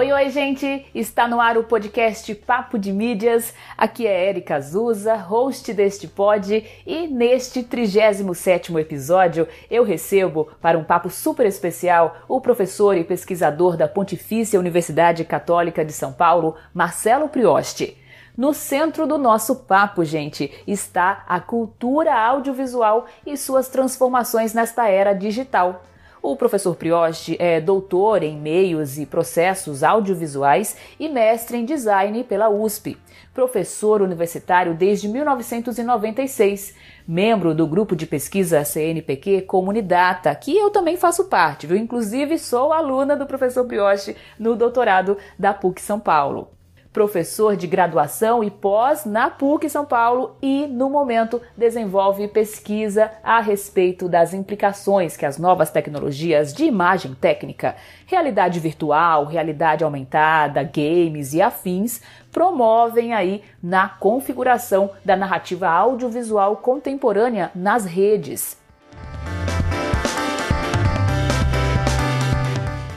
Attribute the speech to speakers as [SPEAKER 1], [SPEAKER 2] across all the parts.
[SPEAKER 1] Oi, oi, gente! Está no ar o podcast Papo de Mídias. Aqui é Erika Azusa, host deste pod, e neste 37º episódio eu recebo para um papo super especial o professor e pesquisador da Pontifícia Universidade Católica de São Paulo, Marcelo Prioste. No centro do nosso papo, gente, está a cultura audiovisual e suas transformações nesta era digital. O professor Prioste é doutor em meios e processos audiovisuais e mestre em design pela USP. Professor universitário desde 1996, membro do grupo de pesquisa CNPq Comunidata, que eu também faço parte, viu? Inclusive sou aluna do professor Prioste no doutorado da PUC São Paulo professor de graduação e pós na PUC São Paulo e, no momento, desenvolve pesquisa a respeito das implicações que as novas tecnologias de imagem técnica, realidade virtual, realidade aumentada, games e afins promovem aí na configuração da narrativa audiovisual contemporânea nas redes.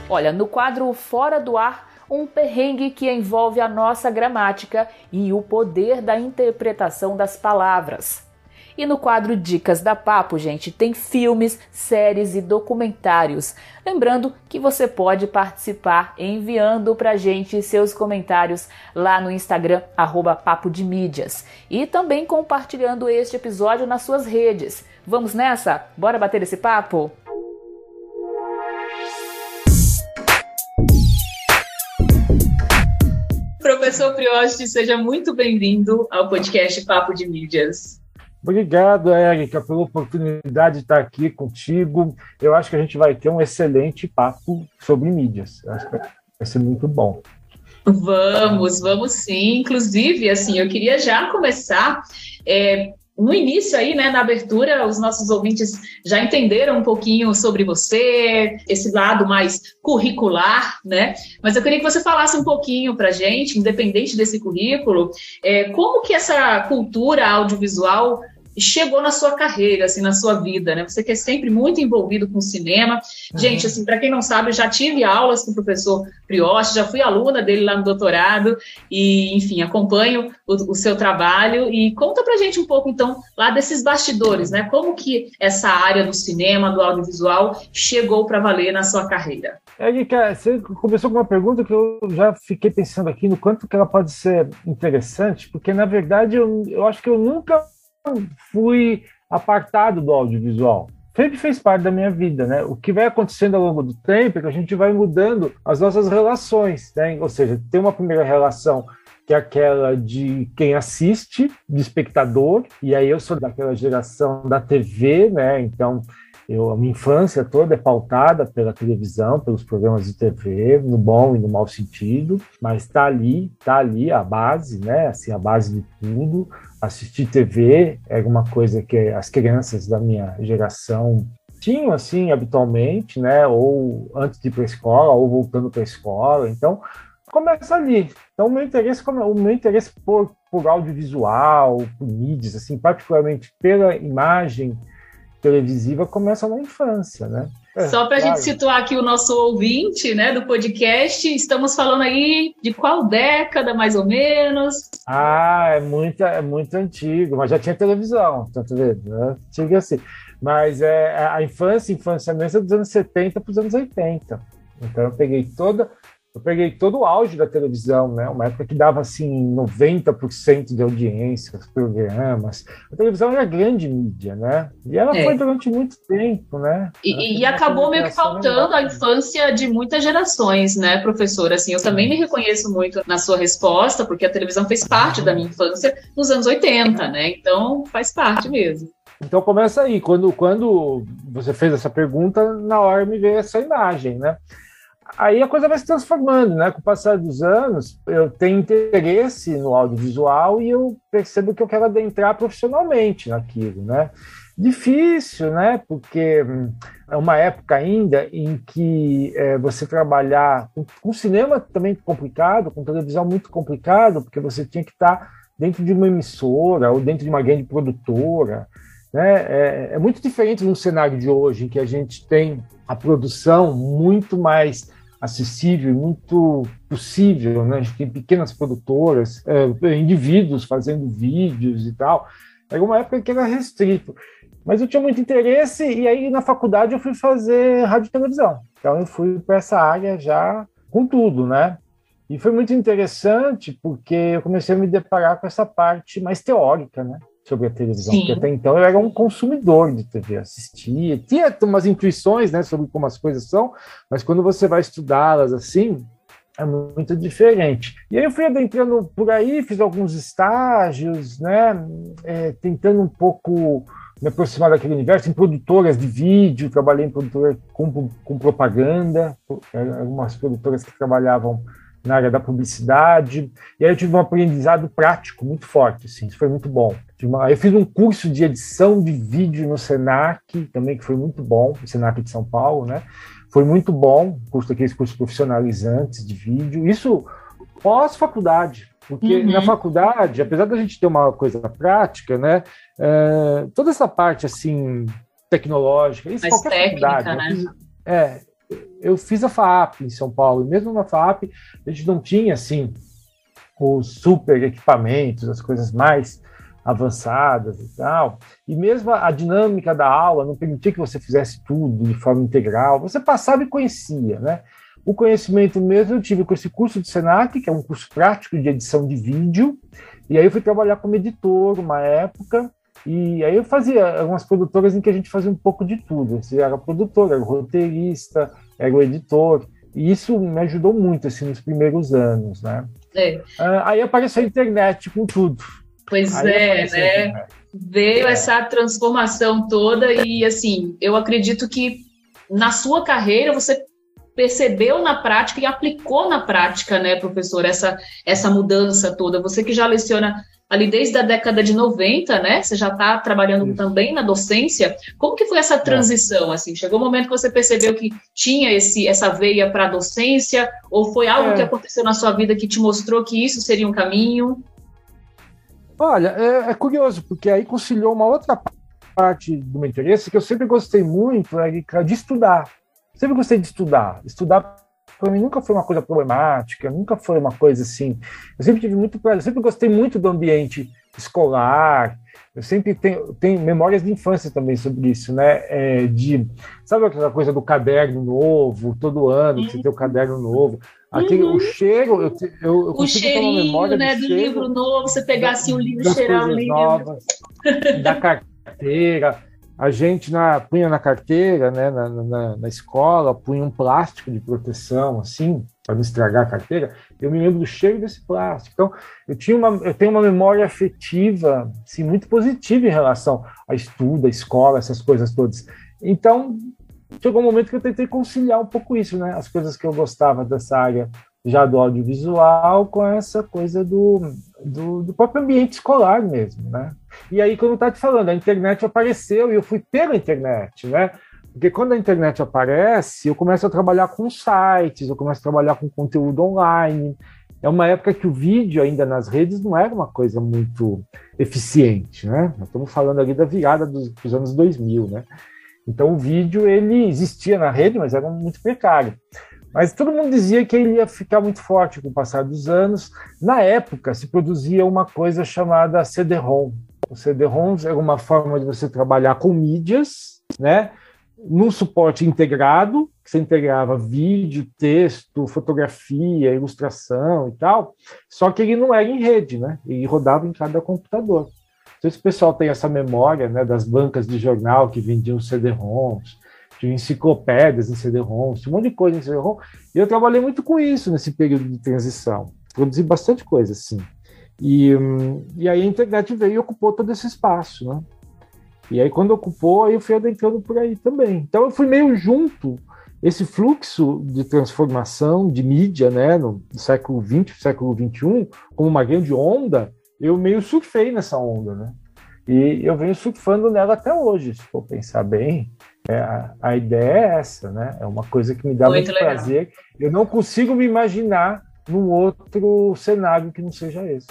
[SPEAKER 1] Olha, no quadro Fora do Ar, um perrengue que envolve a nossa gramática e o poder da interpretação das palavras. E no quadro Dicas da Papo, gente, tem filmes, séries e documentários. Lembrando que você pode participar enviando pra gente seus comentários lá no Instagram, arroba Papo de Mídias. E também compartilhando este episódio nas suas redes. Vamos nessa? Bora bater esse papo? Professor Prioste, seja muito bem-vindo ao podcast Papo de Mídias.
[SPEAKER 2] Obrigado, Érica, pela oportunidade de estar aqui contigo. Eu acho que a gente vai ter um excelente papo sobre mídias. acho que vai ser muito bom.
[SPEAKER 1] Vamos, vamos sim. Inclusive, assim, eu queria já começar é, no início aí, né, na abertura, os nossos ouvintes já entenderam um pouquinho sobre você, esse lado mais curricular, né? Mas eu queria que você falasse um pouquinho para gente, independente desse currículo, é, como que essa cultura audiovisual chegou na sua carreira, assim, na sua vida, né? Você que é sempre muito envolvido com cinema. Uhum. Gente, assim, para quem não sabe, eu já tive aulas com o professor Prioste, já fui aluna dele lá no doutorado e, enfim, acompanho o, o, seu trabalho e conta pra gente um pouco, então, lá desses bastidores, né? Como que essa área do cinema, do audiovisual, chegou para valer na sua carreira?
[SPEAKER 2] Erika, você começou com uma pergunta que eu já fiquei pensando aqui no quanto que ela pode ser interessante, porque, na verdade, eu, eu acho que eu nunca fui apartado do audiovisual. Sempre fez parte da minha vida, né? O que vai acontecendo ao longo do tempo é que a gente vai mudando as nossas relações, né? Ou seja, tem uma primeira relação que é aquela de quem assiste, de espectador, e aí eu sou daquela geração da TV, né? Então, eu, a minha infância toda é pautada pela televisão, pelos programas de TV, no bom e no mau sentido, mas está ali, está ali a base, né? Assim, a base de tudo assistir TV era uma coisa que as crianças da minha geração tinham assim habitualmente, né? Ou antes de ir para a escola, ou voltando para a escola. Então começa ali. Então o meu interesse, o meu interesse por, por audiovisual, por mídias, assim, particularmente pela imagem televisiva, começa na infância, né?
[SPEAKER 1] É, Só para a claro. gente situar aqui o nosso ouvinte né, do podcast, estamos falando aí de qual década, mais ou menos?
[SPEAKER 2] Ah, é muito, é muito antigo, mas já tinha televisão, tá vendo? Né? Antigo assim. Mas é, a infância, infância mesmo, é dos anos 70 para os anos 80. Então eu peguei toda eu peguei todo o auge da televisão, né? Uma época que dava assim 90% de audiência, programas. A televisão era grande mídia, né? E ela é. foi durante muito tempo, né?
[SPEAKER 1] E, e acabou meio que faltando a infância de muitas gerações, né, professor? Assim, eu Sim. também me reconheço muito na sua resposta, porque a televisão fez parte da minha infância nos anos 80, né? Então faz parte mesmo.
[SPEAKER 2] Então começa aí, quando, quando você fez essa pergunta, na hora me veio essa imagem, né? Aí a coisa vai se transformando, né? Com o passar dos anos, eu tenho interesse no audiovisual e eu percebo que eu quero adentrar profissionalmente naquilo, né? Difícil, né? Porque hum, é uma época ainda em que é, você trabalhar com, com, cinema também complicado, com televisão muito complicado, porque você tinha que estar dentro de uma emissora ou dentro de uma grande produtora. Né? É, é muito diferente no cenário de hoje, em que a gente tem a produção muito mais acessível, muito possível, né? A gente tem pequenas produtoras, é, indivíduos fazendo vídeos e tal. Era uma época que era restrito. Mas eu tinha muito interesse e aí na faculdade eu fui fazer rádio e televisão. Então eu fui para essa área já com tudo, né? E foi muito interessante porque eu comecei a me deparar com essa parte mais teórica, né? Sobre a televisão, Sim. porque até então eu era um consumidor de TV, assistia, tinha umas intuições, né, sobre como as coisas são, mas quando você vai estudá-las assim, é muito diferente. E aí eu fui adentrando por aí, fiz alguns estágios, né, é, tentando um pouco me aproximar daquele universo, em produtoras de vídeo, trabalhei em produtora com, com propaganda, algumas produtoras que trabalhavam na área da publicidade, e aí eu tive um aprendizado prático muito forte, assim, isso foi muito bom. Eu fiz um curso de edição de vídeo no Senac, também que foi muito bom, o Senac de São Paulo, né? Foi muito bom, curso daqueles cursos profissionalizantes de vídeo, isso pós-faculdade, porque uhum. na faculdade, apesar da gente ter uma coisa prática, né? É, toda essa parte, assim, tecnológica, isso
[SPEAKER 1] Mais qualquer técnica, faculdade, né?
[SPEAKER 2] Fiz, é, eu fiz a FAP em São Paulo, e mesmo na FAP a gente não tinha assim os super equipamentos, as coisas mais avançadas e tal. E mesmo a dinâmica da aula não permitia que você fizesse tudo de forma integral. Você passava e conhecia, né? O conhecimento mesmo eu tive com esse curso de Senac, que é um curso prático de edição de vídeo, e aí eu fui trabalhar como editor uma época, e aí eu fazia algumas produtoras em que a gente fazia um pouco de tudo. Você era produtor, era roteirista, era o editor. E isso me ajudou muito assim, nos primeiros anos, né? É. Ah, aí apareceu a internet com tudo.
[SPEAKER 1] Pois aí é, né? Veio é. essa transformação toda e assim, eu acredito que na sua carreira você percebeu na prática e aplicou na prática, né, professor, essa, essa mudança toda. Você que já leciona ali desde a década de 90, né? Você já está trabalhando também na docência. Como que foi essa é. transição? Assim, chegou o um momento que você percebeu que tinha esse, essa veia para a docência, ou foi algo é. que aconteceu na sua vida que te mostrou que isso seria um caminho?
[SPEAKER 2] Olha, é, é curioso, porque aí conciliou uma outra parte do meu interesse que eu sempre gostei muito, é de estudar. Sempre gostei de estudar. Estudar para mim nunca foi uma coisa problemática, nunca foi uma coisa assim. Eu sempre tive muito eu sempre gostei muito do ambiente escolar. Eu sempre tenho, tenho memórias de infância também sobre isso, né? É, de sabe aquela coisa do caderno novo, todo ano você tem o caderno novo. Aquele, uhum. O cheiro, eu, eu, eu
[SPEAKER 1] o cheirinho, né, do, do livro novo, você pegar assim o livro, cheirar o livro. Novas,
[SPEAKER 2] da carteira a gente na, punha na carteira, né, na, na, na, escola, punha um plástico de proteção, assim, para não estragar a carteira. Eu me lembro do cheiro desse plástico. Então, eu, tinha uma, eu tenho uma memória afetiva assim, muito positiva em relação a estudo, a escola, essas coisas todas. Então, chegou um momento que eu tentei conciliar um pouco isso, né? As coisas que eu gostava dessa área já do audiovisual com essa coisa do, do, do, próprio ambiente escolar mesmo, né? E aí, como eu estava te falando, a internet apareceu e eu fui pela internet, né? Porque quando a internet aparece, eu começo a trabalhar com sites, eu começo a trabalhar com conteúdo online. É uma época que o vídeo ainda nas redes não era uma coisa muito eficiente, né? Nós estamos falando ali da virada dos, dos anos 2000, né? Então o vídeo ele existia na rede, mas era muito precário. Mas todo mundo dizia que ele ia ficar muito forte com o passar dos anos. Na época, se produzia uma coisa chamada CD-ROM. O CD-ROM era uma forma de você trabalhar com mídias, né? num suporte integrado, que você integrava vídeo, texto, fotografia, ilustração e tal, só que ele não era em rede, né? Ele rodava em cada computador. Então, esse pessoal tem essa memória né, das bancas de jornal que vendiam CD-ROMs, tinha enciclopédias em CD-ROM, um monte de coisa em CD-ROM. E eu trabalhei muito com isso nesse período de transição. Produzi bastante coisa, assim. E, hum, e aí a internet veio e ocupou todo esse espaço, né? E aí quando ocupou, aí eu fui adentrando por aí também. Então eu fui meio junto esse fluxo de transformação de mídia, né, no século XX, século XXI, como uma grande onda, eu meio surfei nessa onda, né? E eu venho surfando nela até hoje, se for pensar bem. É, a, a, ideia é essa, né? É uma coisa que me dá muito, muito prazer. Eu não consigo me imaginar num outro cenário que não seja esse.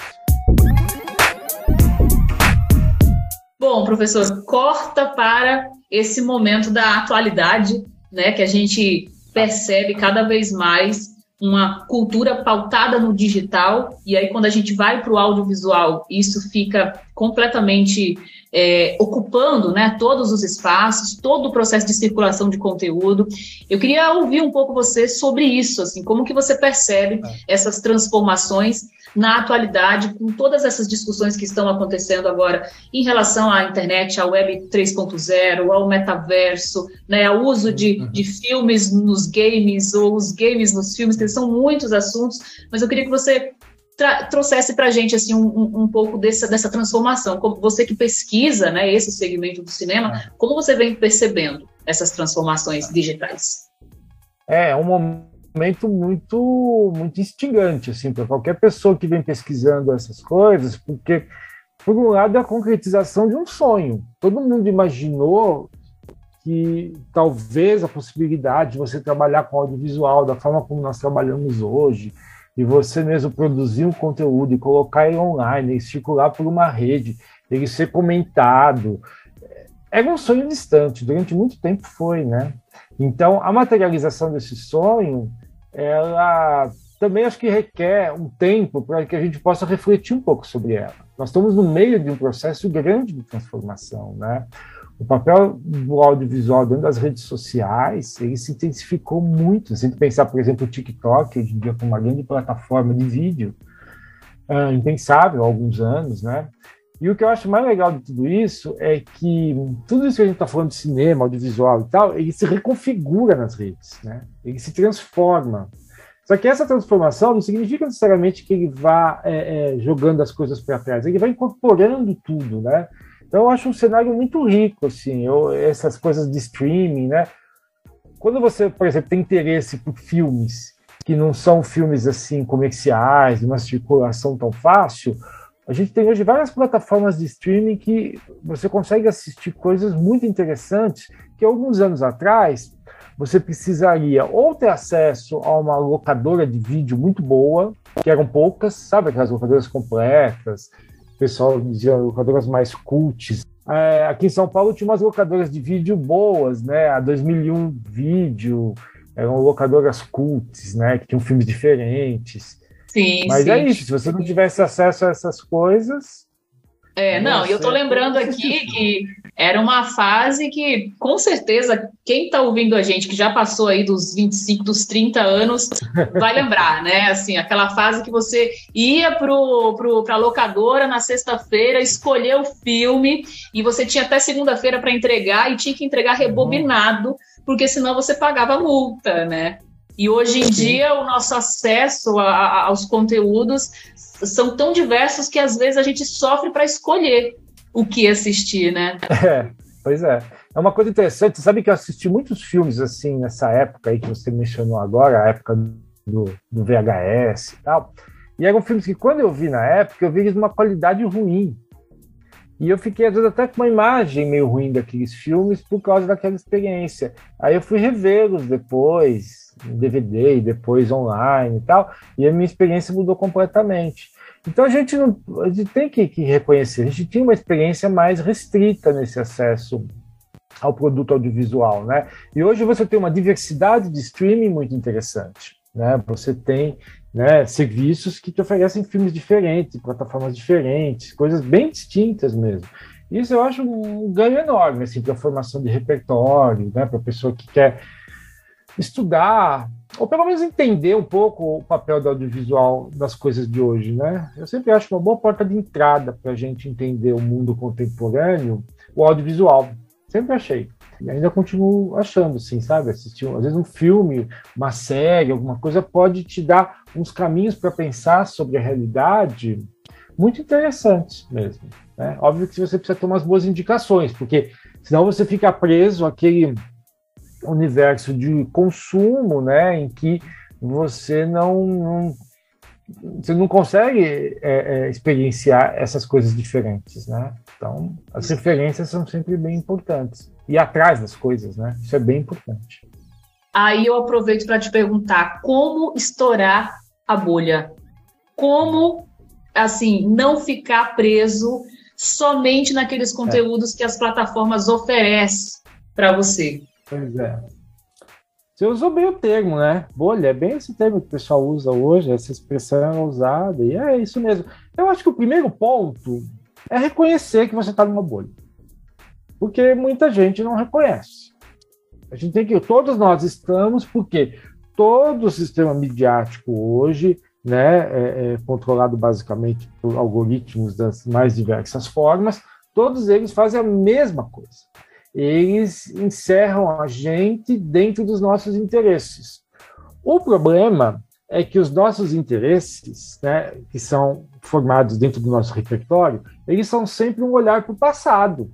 [SPEAKER 1] Bom, professor, corta para esse momento da atualidade, né? Que a gente percebe cada vez mais uma cultura pautada no digital, e aí quando a gente vai para o audiovisual, isso fica completamente é, ocupando né, todos os espaços, todo o processo de circulação de conteúdo. Eu queria ouvir um pouco você sobre isso, assim, como que você percebe é. essas transformações na atualidade, com todas essas discussões que estão acontecendo agora em relação à internet, à web 3.0, ao metaverso, né, ao uso de, uhum. de filmes nos games, ou os games nos filmes, que são muitos assuntos, mas eu queria que você trouxesse para a gente assim, um, um, pouco dessa, dessa transformação. Como você que pesquisa né, esse segmento do cinema, é. como você vem percebendo essas transformações digitais?
[SPEAKER 2] É, é um momento momento muito muito instigante assim para qualquer pessoa que vem pesquisando essas coisas, porque por um lado é a concretização de um sonho. Todo mundo imaginou que talvez a possibilidade de você trabalhar com audiovisual da forma como nós trabalhamos hoje, e você mesmo produzir um conteúdo e colocar ele online, circular por uma rede, ele ser comentado, era um sonho distante, durante muito tempo foi, né? Então, a materialização desse sonho ela também acho que requer um tempo para que a gente possa refletir um pouco sobre ela. Nós estamos no meio de um processo grande de transformação, né? O papel do audiovisual dentro das redes sociais, ele se intensificou muito. Se a gente pensar, por exemplo, o TikTok, hoje em dia como uma grande plataforma de vídeo, é impensável há alguns anos, né? E o que eu acho mais legal de tudo isso é que tudo isso que a gente está falando de cinema, audiovisual e tal, ele se reconfigura nas redes, né? Ele se transforma. Só que essa transformação não significa necessariamente que ele vá é, é, jogando as coisas para trás, ele vai incorporando tudo, né? Então eu acho um cenário muito rico, assim, eu, essas coisas de streaming, né? Quando você, por exemplo, tem interesse por filmes que não são filmes assim comerciais, de uma circulação tão fácil, a gente tem hoje várias plataformas de streaming que você consegue assistir coisas muito interessantes que alguns anos atrás você precisaria ou ter acesso a uma locadora de vídeo muito boa, que eram poucas, sabe aquelas locadoras completas, pessoal dizia locadoras mais cults. É, aqui em São Paulo tinha umas locadoras de vídeo boas, né? A 2001 Vídeo, eram locadoras cults, né? Que tinham filmes diferentes.
[SPEAKER 1] Sim,
[SPEAKER 2] Mas
[SPEAKER 1] sim.
[SPEAKER 2] é isso, se você não tivesse acesso a essas coisas.
[SPEAKER 1] É, não, e eu tô lembrando aqui que era uma fase que, com certeza, quem tá ouvindo a gente, que já passou aí dos 25, dos 30 anos, vai lembrar, né? Assim, aquela fase que você ia pro, pro, pra locadora na sexta-feira, escolher o filme, e você tinha até segunda-feira para entregar, e tinha que entregar rebobinado, porque senão você pagava multa, né? E hoje em dia o nosso acesso a, a, aos conteúdos são tão diversos que às vezes a gente sofre para escolher o que assistir, né?
[SPEAKER 2] É, pois é. É uma coisa interessante. Sabe que eu assisti muitos filmes assim nessa época aí que você mencionou agora, a época do, do VHS e tal. E eram filmes que, quando eu vi na época, eu vi eles uma qualidade ruim. E eu fiquei, às vezes, até com uma imagem meio ruim daqueles filmes por causa daquela experiência. Aí eu fui revê-los depois, DVD e depois online e tal, e a minha experiência mudou completamente. Então a gente não a gente tem que, que reconhecer, a gente tinha uma experiência mais restrita nesse acesso ao produto audiovisual, né? E hoje você tem uma diversidade de streaming muito interessante, né? Você tem né, serviços que te oferecem filmes diferentes, plataformas diferentes, coisas bem distintas mesmo. Isso eu acho um ganho enorme assim, para a formação de repertório, né, para a pessoa que quer estudar, ou pelo menos entender um pouco o papel do audiovisual das coisas de hoje, né? Eu sempre acho uma boa porta de entrada para a gente entender o mundo contemporâneo, o audiovisual. Sempre achei. E ainda continuo achando, assim, sabe? Assistir, às vezes, um filme, uma série, alguma coisa pode te dar uns caminhos para pensar sobre a realidade muito interessantes mesmo. Né? Óbvio que você precisa ter umas boas indicações, porque senão você fica preso àquele universo de consumo, né, em que você não, não você não consegue é, é, experienciar essas coisas diferentes, né? Então, as referências são sempre bem importantes. E atrás das coisas, né? Isso é bem importante.
[SPEAKER 1] Aí eu aproveito para te perguntar como estourar a bolha. Como, assim, não ficar preso somente naqueles conteúdos é. que as plataformas oferecem para você.
[SPEAKER 2] Pois é. Você usou bem o termo, né? Bolha, é bem esse termo que o pessoal usa hoje, essa expressão é usada, e é isso mesmo. Eu acho que o primeiro ponto é reconhecer que você está numa bolha. Porque muita gente não reconhece. A gente tem que. Todos nós estamos, porque todo o sistema midiático hoje né, é, é controlado basicamente por algoritmos das mais diversas formas, todos eles fazem a mesma coisa. Eles encerram a gente dentro dos nossos interesses. O problema é que os nossos interesses, né, que são formados dentro do nosso repertório, eles são sempre um olhar para o passado.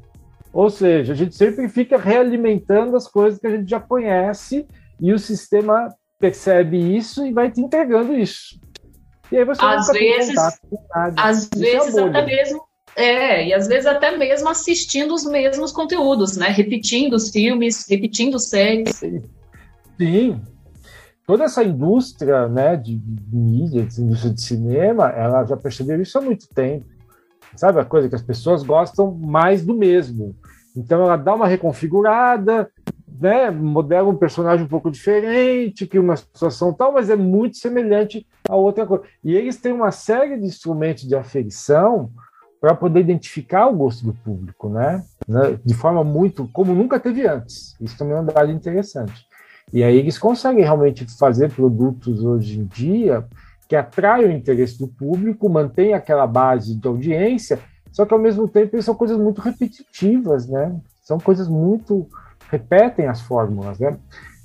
[SPEAKER 2] Ou seja, a gente sempre fica realimentando as coisas que a gente já conhece e o sistema percebe isso e vai te entregando isso.
[SPEAKER 1] E aí você às vezes, às é vezes é até mesmo é, e às vezes até mesmo assistindo os mesmos conteúdos, né? Repetindo os filmes, repetindo séries.
[SPEAKER 2] Sim. Toda essa indústria né, de mídia, de indústria de cinema, ela já percebeu isso há muito tempo. Sabe a coisa que as pessoas gostam mais do mesmo. Então ela dá uma reconfigurada, né, modela um personagem um pouco diferente, que uma situação tal, mas é muito semelhante a outra coisa. E eles têm uma série de instrumentos de aferição para poder identificar o gosto do público, né? né? De forma muito como nunca teve antes. Isso também é um dado interessante. E aí eles conseguem realmente fazer produtos hoje em dia que atraiam o interesse do público, mantém aquela base de audiência, só que ao mesmo tempo são coisas muito repetitivas, né? São coisas muito repetem as fórmulas, né?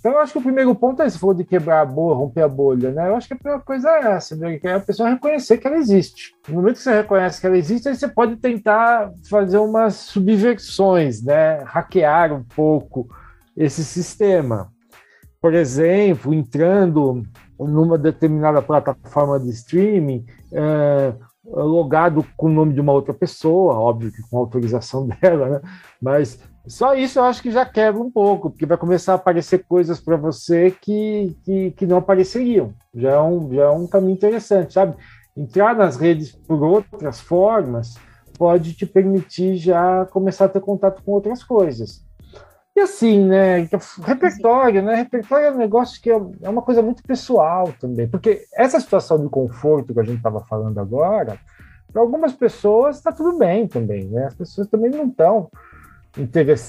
[SPEAKER 2] Então, eu acho que o primeiro ponto é, se for de quebrar a bolha, romper a bolha, né? Eu acho que a primeira coisa é essa, né? que é a pessoa reconhecer que ela existe. No momento que você reconhece que ela existe, aí você pode tentar fazer umas subversões, né? Hackear um pouco esse sistema. Por exemplo, entrando numa determinada plataforma de streaming, é, logado com o nome de uma outra pessoa, óbvio que com autorização dela, né? Mas só isso eu acho que já quebra um pouco, porque vai começar a aparecer coisas para você que, que, que, não apareceriam. Já é, um, já é um caminho interessante, sabe? Entrar nas redes por outras formas pode te permitir já começar a ter contato com outras coisas. E assim, né? Repertório, né? Repertório é um negócio que é, é uma coisa muito pessoal também, porque essa situação de conforto que a gente estava falando agora, para algumas pessoas está tudo bem também, né? As pessoas também não estão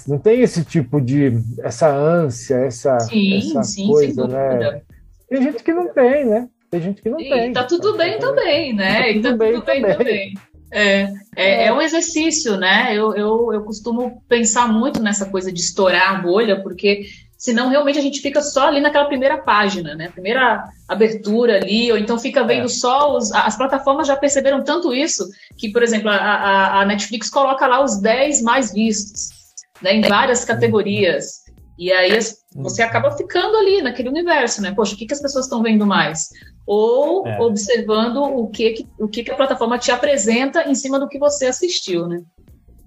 [SPEAKER 2] não tem esse tipo de essa ânsia, essa, sim, essa sim, coisa, né? Tem gente que não tem, né? Tem gente que não e tem.
[SPEAKER 1] Tá tudo bem também, né? Tá tudo, tá bem, tudo bem também. também. É, é, é, é, um exercício, né? Eu, eu, eu costumo pensar muito nessa coisa de estourar a bolha, porque senão realmente a gente fica só ali naquela primeira página, né? Primeira abertura ali, ou então fica vendo é. só os. As plataformas já perceberam tanto isso que, por exemplo, a, a, a Netflix coloca lá os 10 mais vistos, né? Em várias categorias. E aí você acaba ficando ali naquele universo, né? Poxa, o que, que as pessoas estão vendo mais? Ou é. observando o que, o que, que a plataforma te apresenta em cima do que você assistiu, né?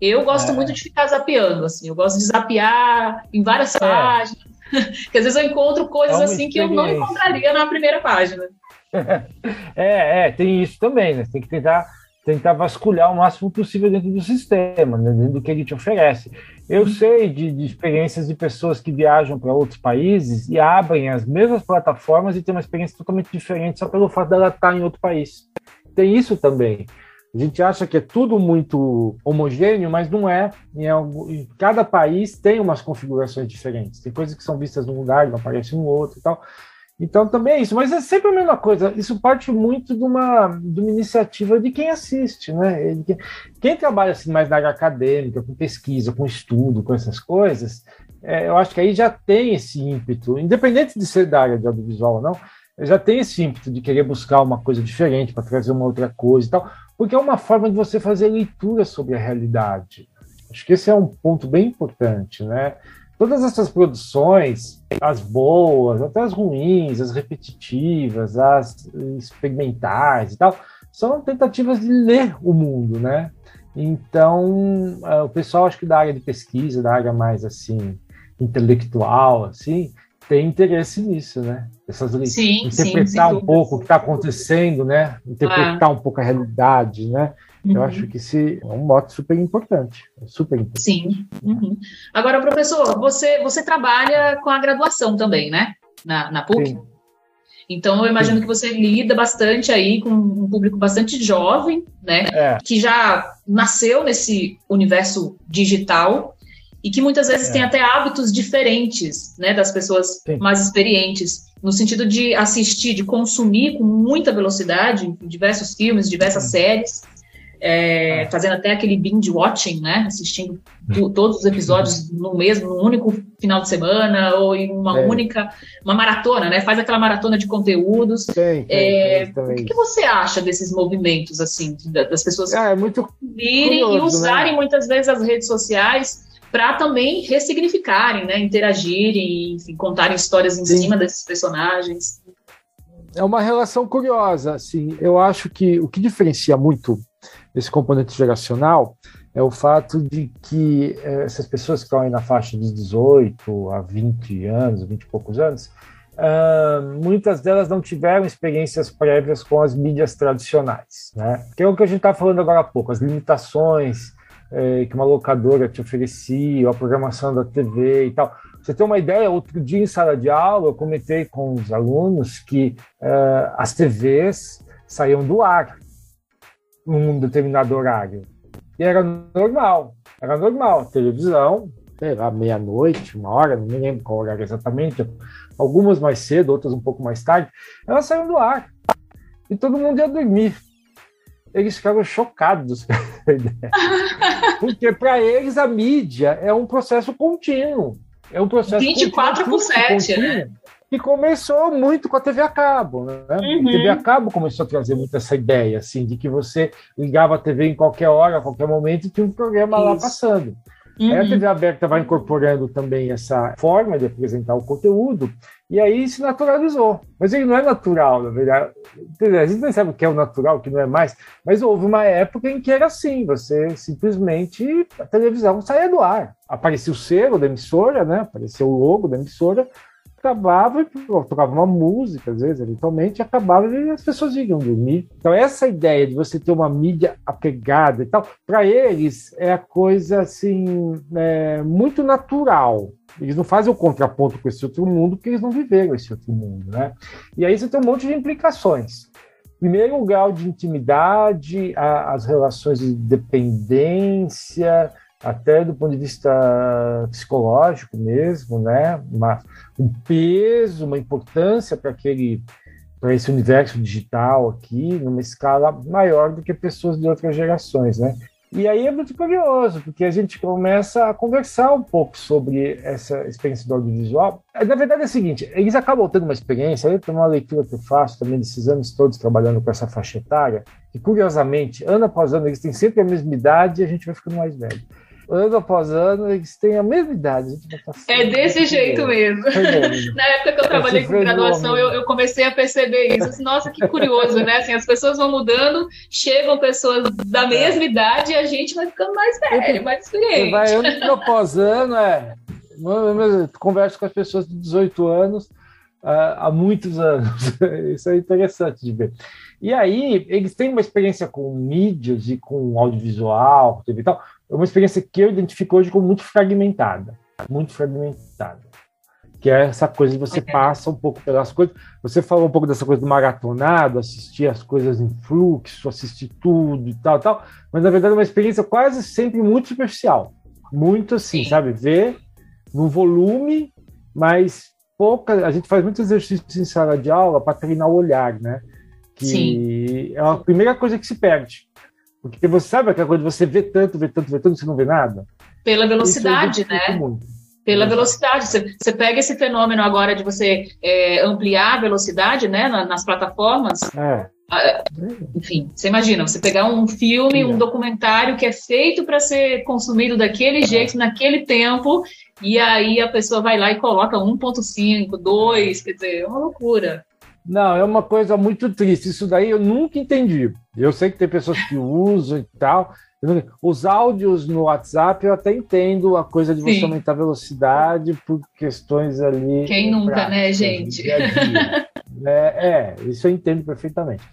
[SPEAKER 1] Eu gosto é. muito de ficar zapeando, assim, eu gosto de zapear em várias é. páginas, que às vezes eu encontro coisas é assim que eu não encontraria na primeira página.
[SPEAKER 2] É, é, tem isso também, né? Tem que tentar, tentar vasculhar o máximo possível dentro do sistema, né? dentro do que ele te oferece. Eu uhum. sei de, de experiências de pessoas que viajam para outros países e abrem as mesmas plataformas e têm uma experiência totalmente diferente só pelo fato dela estar em outro país. Tem isso também. A gente acha que é tudo muito homogêneo, mas não é. Em, algum, em cada país tem umas configurações diferentes. Tem coisas que são vistas num lugar não aparecem no outro e tal. Então também é isso, mas é sempre a mesma coisa. Isso parte muito de uma, de uma iniciativa de quem assiste, né? Quem trabalha assim, mais na área acadêmica, com pesquisa, com estudo, com essas coisas, é, eu acho que aí já tem esse ímpeto, independente de ser da área de audiovisual ou não, já tem esse ímpeto de querer buscar uma coisa diferente para trazer uma outra coisa e tal porque é uma forma de você fazer leitura sobre a realidade. Acho que esse é um ponto bem importante, né? Todas essas produções, as boas, até as ruins, as repetitivas, as experimentais e tal, são tentativas de ler o mundo, né? Então, é, o pessoal acho que da área de pesquisa, da área mais assim intelectual, assim, tem interesse nisso, né? Essas sim, interpretar sim, um pouco o que está acontecendo, né? Interpretar ah. um pouco a realidade, né? Uhum. Eu acho que esse é um mote super importante, super importante.
[SPEAKER 1] Sim. Uhum. Agora, professor, você você trabalha com a graduação também, né? na, na PUC. Sim. Então, eu imagino que você lida bastante aí com um público bastante jovem, né? É. Que já nasceu nesse universo digital e que muitas vezes é. tem até hábitos diferentes, né, das pessoas Sim. mais experientes, no sentido de assistir, de consumir com muita velocidade diversos filmes, diversas Sim. séries, é, é, fazendo até aquele binge watching, né? Assistindo todos os episódios no mesmo, num único final de semana ou em uma é. única, uma maratona, né? Faz aquela maratona de conteúdos. Tem, é, o que, que, você acha desses movimentos assim, das pessoas
[SPEAKER 2] é, é muito
[SPEAKER 1] virem curioso, e né? usarem né? muitas vezes as redes sociais para também ressignificarem, né? Interagirem, enfim, contarem histórias em Sim. cima desses personagens.
[SPEAKER 2] É uma relação curiosa, assim. Eu acho que o que diferencia muito esse componente geracional é o fato de que eh, essas pessoas que estão aí na faixa dos 18 a 20 anos, 20 e poucos anos, uh, muitas delas não tiveram experiências prévias com as mídias tradicionais, né? Que é o que a gente está falando agora há pouco, as limitações eh, que uma locadora te oferecia, a programação da TV e tal. Você tem uma ideia, outro dia em sala de aula eu comentei com os alunos que uh, as TVs saíam do ar num determinado horário. E era normal, era normal. Televisão, sei lá, meia-noite, uma hora, não me lembro qual horário exatamente, algumas mais cedo, outras um pouco mais tarde, elas saíram do ar. E todo mundo ia dormir. Eles ficaram chocados com essa ideia. Porque para eles a mídia é um processo contínuo. É um processo
[SPEAKER 1] 24 por 7, né?
[SPEAKER 2] que começou muito com a TV a cabo, né? Uhum. A TV a cabo começou a trazer muito essa ideia, assim, de que você ligava a TV em qualquer hora, a qualquer momento, e tinha um programa Isso. lá passando. Uhum. Aí a TV aberta vai incorporando também essa forma de apresentar o conteúdo, e aí se naturalizou. Mas ele não é natural, na verdade. A gente não sabe o que é o natural, o que não é mais, mas houve uma época em que era assim, você simplesmente, a televisão saía do ar. Aparecia o selo da emissora, né? apareceu o logo da emissora, acabava e tocava uma música, às vezes, eventualmente, acabava e as pessoas iam dormir. Então, essa ideia de você ter uma mídia apegada e tal, para eles é a coisa assim, é, muito natural. Eles não fazem o contraponto com esse outro mundo porque eles não viveram esse outro mundo, né? E aí você tem um monte de implicações. Primeiro, o grau de intimidade, a, as relações de dependência, até do ponto de vista psicológico mesmo, né? Uma, um peso, uma importância para aquele para esse universo digital aqui, numa escala maior do que pessoas de outras gerações, né? E aí é muito curioso, porque a gente começa a conversar um pouco sobre essa experiência do audiovisual. Na verdade é o seguinte, eles acabam tendo uma experiência, eu tenho uma leitura que eu faço também desses anos todos trabalhando com essa faixa etária, que curiosamente, ano após ano, eles têm sempre a mesma idade e a gente vai ficando mais velho ano após ano, eles têm a mesma idade.
[SPEAKER 1] é desse jeito mesmo. Na época que eu trabalhei com graduação, eu, eu, comecei a perceber isso. Nossa, que curioso, né? Assim, as pessoas vão mudando, chegam pessoas da é. mesma idade e a gente vai ficando mais velho, mais experiente.
[SPEAKER 2] vai ano após ano, é. Eu converso com as pessoas de 18 anos há muitos anos. Isso é interessante de ver. E aí, eles têm uma experiência com mídias e com audiovisual, TV e tal, é uma experiência que eu identifico hoje como muito fragmentada, muito fragmentada. Que é essa coisa de você passa um pouco pelas coisas. Você falou um pouco dessa coisa do maratonado, assistir as coisas em fluxo, assistir tudo e tal, tal. Mas na verdade é uma experiência quase sempre muito superficial. Muito assim, Sim. sabe? Ver no volume, mas pouca. A gente faz muito exercício em sala de aula para treinar o olhar, né? Que Sim. é a primeira coisa que se perde. Porque você sabe aquela coisa de você vê tanto, vê tanto, vê tanto, você não vê nada?
[SPEAKER 1] Pela velocidade, né? Muito. Pela velocidade. Você, você, pega esse fenômeno agora de você é, ampliar a velocidade né, nas plataformas. É. Ah, enfim, você imagina, você pegar um filme, um documentário que é feito para ser consumido daquele jeito, naquele tempo, e aí a pessoa vai lá e coloca 1.5, 2, quer dizer, é uma loucura.
[SPEAKER 2] Não, é uma coisa muito triste. Isso daí eu nunca entendi. Eu sei que tem pessoas que usam e tal. Os áudios no WhatsApp eu até entendo a coisa de você Sim. aumentar a velocidade por questões ali.
[SPEAKER 1] Quem nunca, né, gente? Dia
[SPEAKER 2] dia. é, é, isso eu entendo perfeitamente.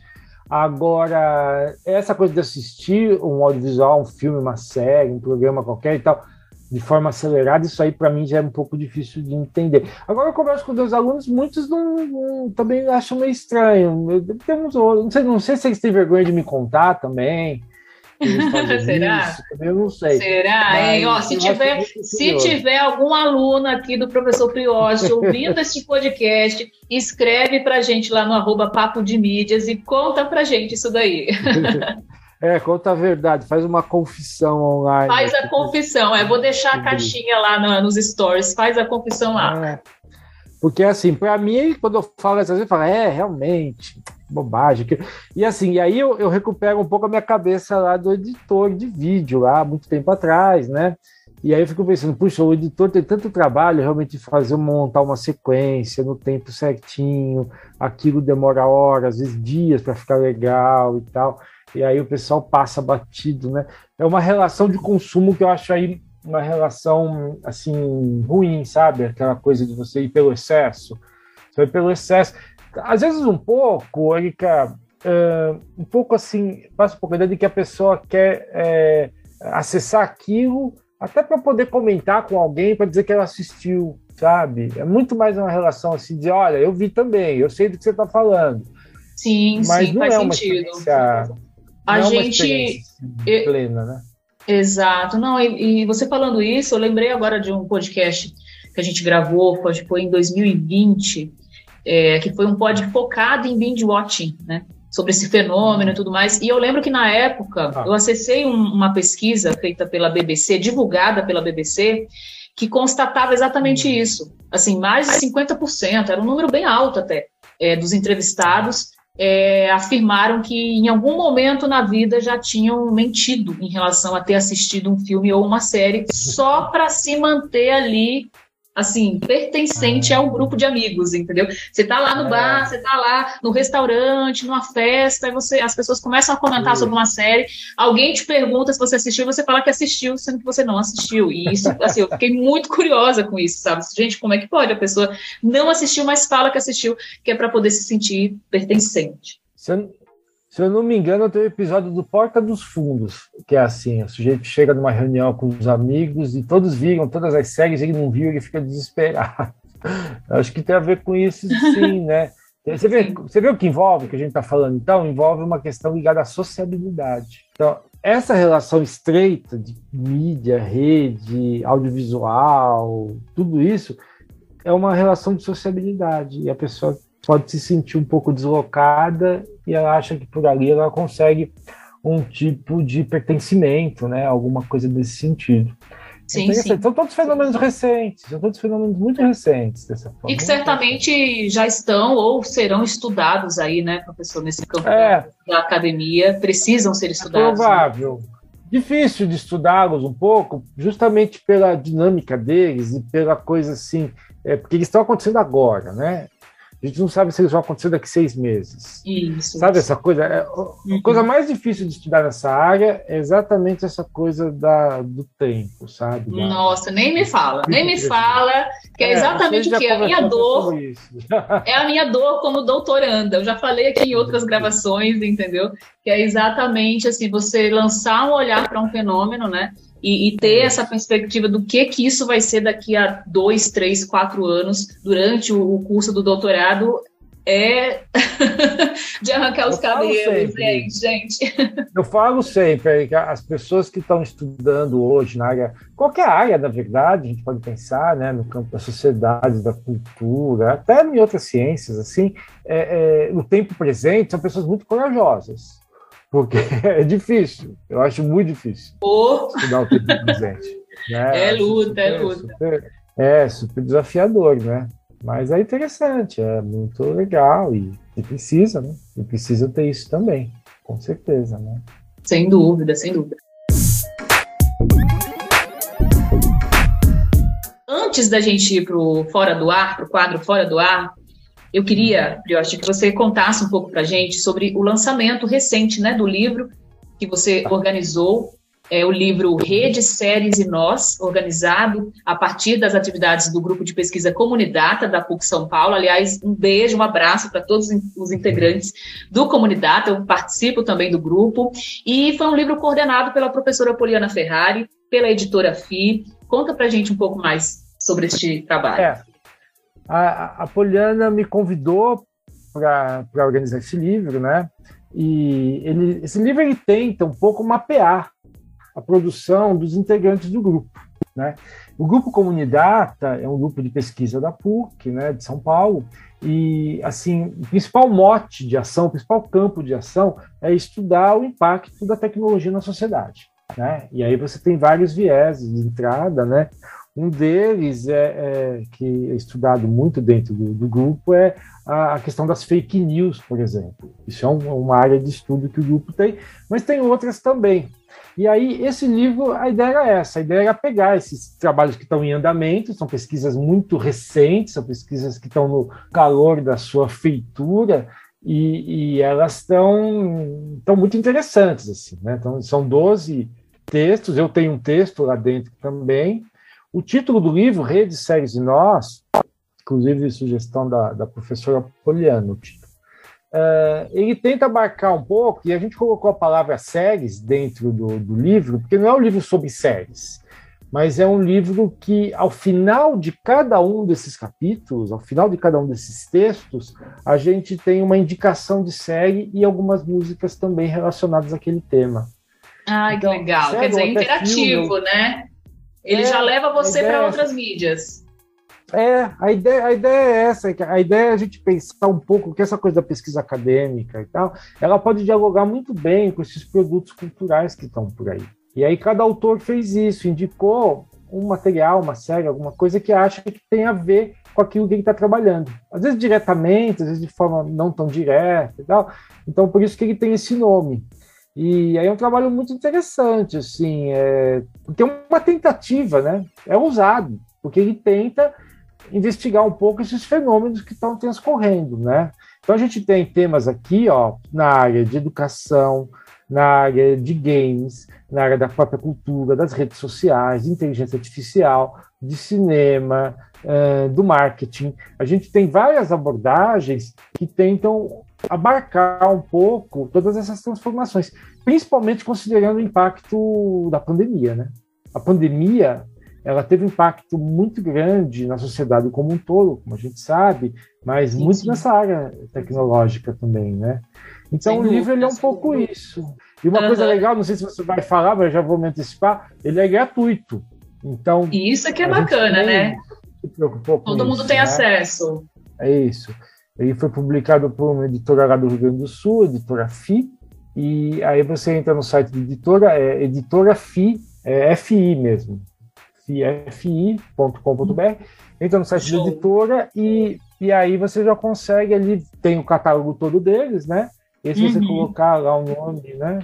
[SPEAKER 2] Agora, essa coisa de assistir um audiovisual, um filme, uma série, um programa qualquer e tal, de forma acelerada, isso aí para mim já é um pouco difícil de entender. Agora eu converso com meus alunos, muitos não, não, também acham meio estranho. Temos, não, sei, não sei se eles têm vergonha de me contar também.
[SPEAKER 1] Será? Isso, eu não sei. Será? Mas, Ó, se tiver, se tiver algum aluno aqui do professor Prioste ouvindo esse podcast, escreve para gente lá no arroba Papo de Mídias e conta para gente isso daí.
[SPEAKER 2] É, conta a verdade, faz uma confissão online.
[SPEAKER 1] Faz a confissão, é, vou deixar a caixinha lá no, nos stories, faz a confissão lá. É,
[SPEAKER 2] porque assim, para mim, quando eu falo essas vezes, eu falo, é, realmente, bobagem. E assim, e aí eu, eu recupero um pouco a minha cabeça lá do editor de vídeo, lá, muito tempo atrás, né? E aí eu fico pensando, puxa, o editor tem tanto trabalho realmente fazer montar uma sequência no tempo certinho, aquilo demora horas, às vezes dias para ficar legal e tal e aí o pessoal passa batido, né? É uma relação de consumo que eu acho aí uma relação assim ruim, sabe? Aquela coisa de você ir pelo excesso, você vai pelo excesso. Às vezes um pouco, Erika, uh, um pouco assim, passa um pouco a ideia de que a pessoa quer é, acessar aquilo até para poder comentar com alguém para dizer que ela assistiu, sabe? É muito mais uma relação assim de, olha, eu vi também, eu sei do que você está falando.
[SPEAKER 1] Sim, mas sim, não faz é uma sentido. Experiência a não gente
[SPEAKER 2] é plena, né?
[SPEAKER 1] Exato. Não, e, e, você falando isso, eu lembrei agora de um podcast que a gente gravou, foi em 2020, é, que foi um pod focado em binge watching, né? Sobre esse fenômeno e tudo mais. E eu lembro que na época ah. eu acessei um, uma pesquisa feita pela BBC, divulgada pela BBC, que constatava exatamente hum. isso. Assim, mais de 50%, era um número bem alto até, é, dos entrevistados é, afirmaram que em algum momento na vida já tinham mentido em relação a ter assistido um filme ou uma série só para se manter ali assim, pertencente ao grupo de amigos, entendeu? Você tá lá no é. bar, você tá lá no restaurante, numa festa, e você, as pessoas começam a comentar sobre uma série, alguém te pergunta se você assistiu, você fala que assistiu, sendo que você não assistiu. E isso, assim, eu fiquei muito curiosa com isso, sabe? Gente, como é que pode? A pessoa não assistiu, mas fala que assistiu, que é para poder se sentir pertencente.
[SPEAKER 2] Você, se eu não me engano, tem o um episódio do Porta dos Fundos, que é assim: o sujeito chega numa reunião com os amigos e todos viram todas as séries, ele não viu, ele fica desesperado. Acho que tem a ver com isso, sim, né? Você vê, você vê o que envolve, que a gente está falando, então? Envolve uma questão ligada à sociabilidade. Então, essa relação estreita de mídia, rede, audiovisual, tudo isso, é uma relação de sociabilidade. E a pessoa pode se sentir um pouco deslocada e ela acha que por ali ela consegue um tipo de pertencimento, né? Alguma coisa desse sentido. Sim, então, sim. São todos fenômenos recentes, são todos fenômenos muito recentes dessa forma.
[SPEAKER 1] E que certamente já estão ou serão estudados aí, né, professor, nesse campo é, da, academia, precisam ser estudados.
[SPEAKER 2] É provável. Né? Difícil de estudá-los um pouco, justamente pela dinâmica deles e pela coisa assim, é, porque eles estão acontecendo agora, né? A gente não sabe se eles vão acontecer daqui seis meses.
[SPEAKER 1] Isso.
[SPEAKER 2] Sabe essa coisa? É, a uhum. coisa mais difícil de estudar nessa área é exatamente essa coisa da, do tempo, sabe? Da...
[SPEAKER 1] Nossa, nem me fala, nem me fala, que é, é exatamente o que? A minha dor. é a minha dor como doutoranda. Eu já falei aqui em outras gravações, entendeu? Que é exatamente assim, você lançar um olhar para um fenômeno, né? E, e, ter essa perspectiva do que que isso vai ser daqui a dois, três, quatro anos durante o, o curso do doutorado é de arrancar os cabelos, gente, gente.
[SPEAKER 2] Eu falo sempre que as pessoas que estão estudando hoje na área, qualquer área, na verdade, a gente pode pensar, né, no campo da sociedade, da cultura, até em outras ciências, assim, é, é, no tempo presente, são pessoas muito corajosas porque é difícil, eu acho muito difícil
[SPEAKER 1] oh.
[SPEAKER 2] estudar o tempo presente.
[SPEAKER 1] Né? É luta, super, é luta.
[SPEAKER 2] Super, é, super desafiador, né? Mas é interessante, é muito legal e, e precisa, né? E precisa ter isso também, com certeza, né?
[SPEAKER 1] Sem dúvida, sem dúvida. Antes da gente ir para o Fora do Ar, para o quadro Fora do Ar, eu queria, Brioche, que você contasse um pouco para a gente sobre o lançamento recente né, do livro que você organizou, é o livro Rede, Séries e Nós, organizado a partir das atividades do grupo de pesquisa Comunidata da PUC São Paulo. Aliás, um beijo, um abraço para todos os integrantes do Comunidata, eu participo também do grupo. E foi um livro coordenado pela professora Poliana Ferrari, pela editora FI, Conta para gente um pouco mais sobre este trabalho.
[SPEAKER 2] É. A, a Poliana me convidou para organizar esse livro, né? E ele, esse livro ele tenta um pouco mapear a produção dos integrantes do grupo. Né? O grupo Comunidata é um grupo de pesquisa da PUC, né, de São Paulo, e assim o principal mote de ação, o principal campo de ação é estudar o impacto da tecnologia na sociedade. Né? E aí você tem vários vieses de entrada, né? Um deles é, é que é estudado muito dentro do, do grupo é a, a, questão das fake news, por exemplo. Isso é um, uma área de estudo que o grupo tem, mas tem outras também. E aí, esse livro, a ideia era essa: a ideia era pegar esses trabalhos que estão em andamento, são pesquisas muito recentes, são pesquisas que estão no calor da sua feitura, e, e elas estão, estão muito interessantes. Assim, né? então, são 12 textos, eu tenho um texto lá dentro também. O título do livro, Redes, Séries e Nós, inclusive sugestão da, da professora Poliano, Uh, ele tenta abarcar um pouco, e a gente colocou a palavra séries dentro do, do, livro, porque não é um livro sobre séries, mas é um livro que, ao final de cada um desses capítulos, ao final de cada um desses textos, a gente tem uma indicação de série e algumas músicas também relacionadas àquele tema.
[SPEAKER 1] Ai, então, que legal. Quer dizer, interativo, filme, né? Ele é, já leva você para outras mídias.
[SPEAKER 2] É, a ideia, a ideia é essa, a ideia é a gente pensar um pouco que essa coisa da pesquisa acadêmica e tal, ela pode dialogar muito bem com esses produtos culturais que estão por aí. E aí cada autor fez isso, indicou um material, uma série, alguma coisa que acha que tem a ver com aquilo que ele está trabalhando. Às vezes diretamente, às vezes de forma não tão direta e tal. Então, por isso que ele tem esse nome. E aí é um trabalho muito interessante, assim, é... porque é uma tentativa, né? É ousado, porque ele tenta investigar um pouco esses fenômenos que estão transcorrendo, né? Então a gente tem temas aqui, ó, na área de educação, na área de games, na área da própria cultura, das redes sociais, de inteligência artificial, de cinema, uh, do marketing. A gente tem várias abordagens que tentam abarcar um pouco todas essas transformações, principalmente considerando o impacto da pandemia, né? A pandemia ela teve um impacto muito grande na sociedade como um todo, como a gente sabe, mas sim, muito sim. nessa área tecnológica também, né? Então Sem o livro ele é um pouco isso. E uma uhum. coisa legal, não sei se você vai falar, mas já vou me antecipar, ele é gratuito. Então
[SPEAKER 1] isso é que é bacana, né? Todo mundo isso, tem né? acesso.
[SPEAKER 2] É isso. Ele foi publicado por uma editora lá do Rio Grande do Sul, editora FI, e aí você entra no site da editora, é editora FI, é FI mesmo, fi.com.br, entra no site da editora e, e aí você já consegue ali, tem o catálogo todo deles, né? E se uhum. você colocar lá o nome, né?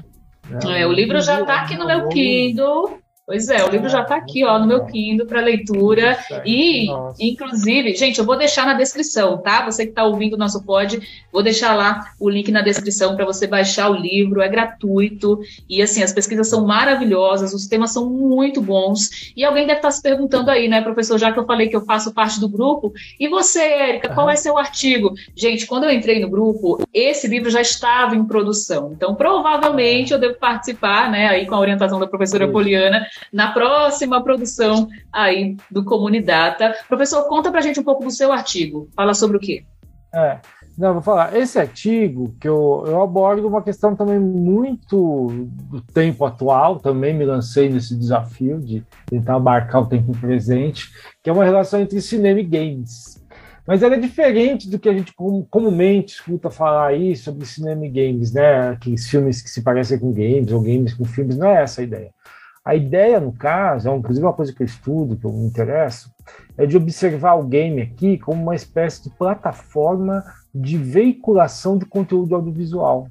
[SPEAKER 1] É, o livro já está aqui no meu Kindle. Pois é, o livro já está aqui, ó, no meu Kindle para leitura. E, Nossa. inclusive, gente, eu vou deixar na descrição, tá? Você que está ouvindo o nosso pod, vou deixar lá o link na descrição para você baixar o livro. É gratuito. E, assim, as pesquisas são maravilhosas, os temas são muito bons. E alguém deve estar tá se perguntando aí, né, professor, já que eu falei que eu faço parte do grupo. E você, Érica, qual é seu artigo? Gente, quando eu entrei no grupo, esse livro já estava em produção. Então, provavelmente, eu devo participar, né, aí com a orientação da professora Poliana na próxima produção aí do Comunidata. Professor, conta pra gente um pouco do seu artigo. Fala sobre o quê?
[SPEAKER 2] É, não, vou falar. Esse artigo que eu, eu abordo uma questão também muito do tempo atual, também me lancei nesse desafio de tentar abarcar o tempo presente, que é uma relação entre cinema e games. Mas ela é diferente do que a gente comumente escuta falar aí sobre cinema e games, né? Aqueles filmes que se parecem com games ou games com filmes, não é essa a ideia. A ideia, no caso, é inclusive uma coisa que eu estudo, que eu me interesso, é de observar o game aqui como uma espécie de plataforma de veiculação de conteúdo audiovisual,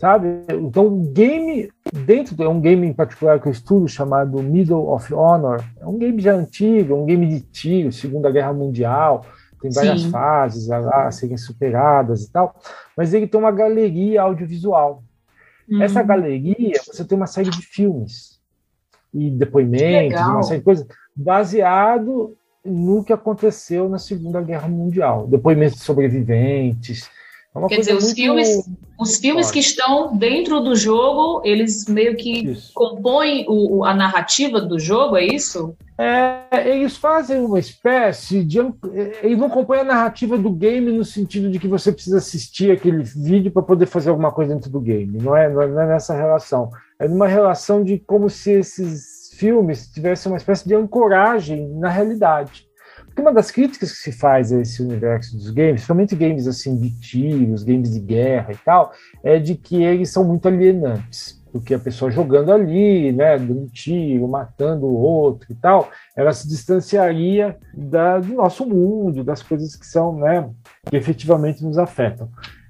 [SPEAKER 2] sabe? Então, o game, dentro de é um game em particular que eu estudo, chamado Middle of Honor, é um game já antigo, é um game de tiro, Segunda Guerra Mundial, tem várias Sim. fases a, a serem superadas e tal, mas ele tem uma galeria audiovisual. Uhum. Essa galeria, você tem uma série de filmes, e depoimentos, uma série de coisas, baseado no que aconteceu na Segunda Guerra Mundial. Depoimentos de sobreviventes,
[SPEAKER 1] É Quer dizer, os filmes, os filmes que estão dentro do jogo, eles meio que isso. compõem o, a narrativa do jogo, é isso?
[SPEAKER 2] É, eles fazem uma espécie de. Eles não compõem a narrativa do game no sentido de que você precisa assistir aquele vídeo para poder fazer alguma coisa dentro do game. Não é, não é nessa relação. É numa relação de como se esses filmes tivessem uma espécie de ancoragem na realidade. Uma das críticas que se faz a esse universo dos games, principalmente games assim de tiros, games de guerra e tal, é de que eles são muito alienantes. Porque a pessoa jogando ali, né, dando tiro, matando o outro e tal, ela se distanciaria da, do nosso mundo, das coisas que são, né, que efetivamente nos afetam.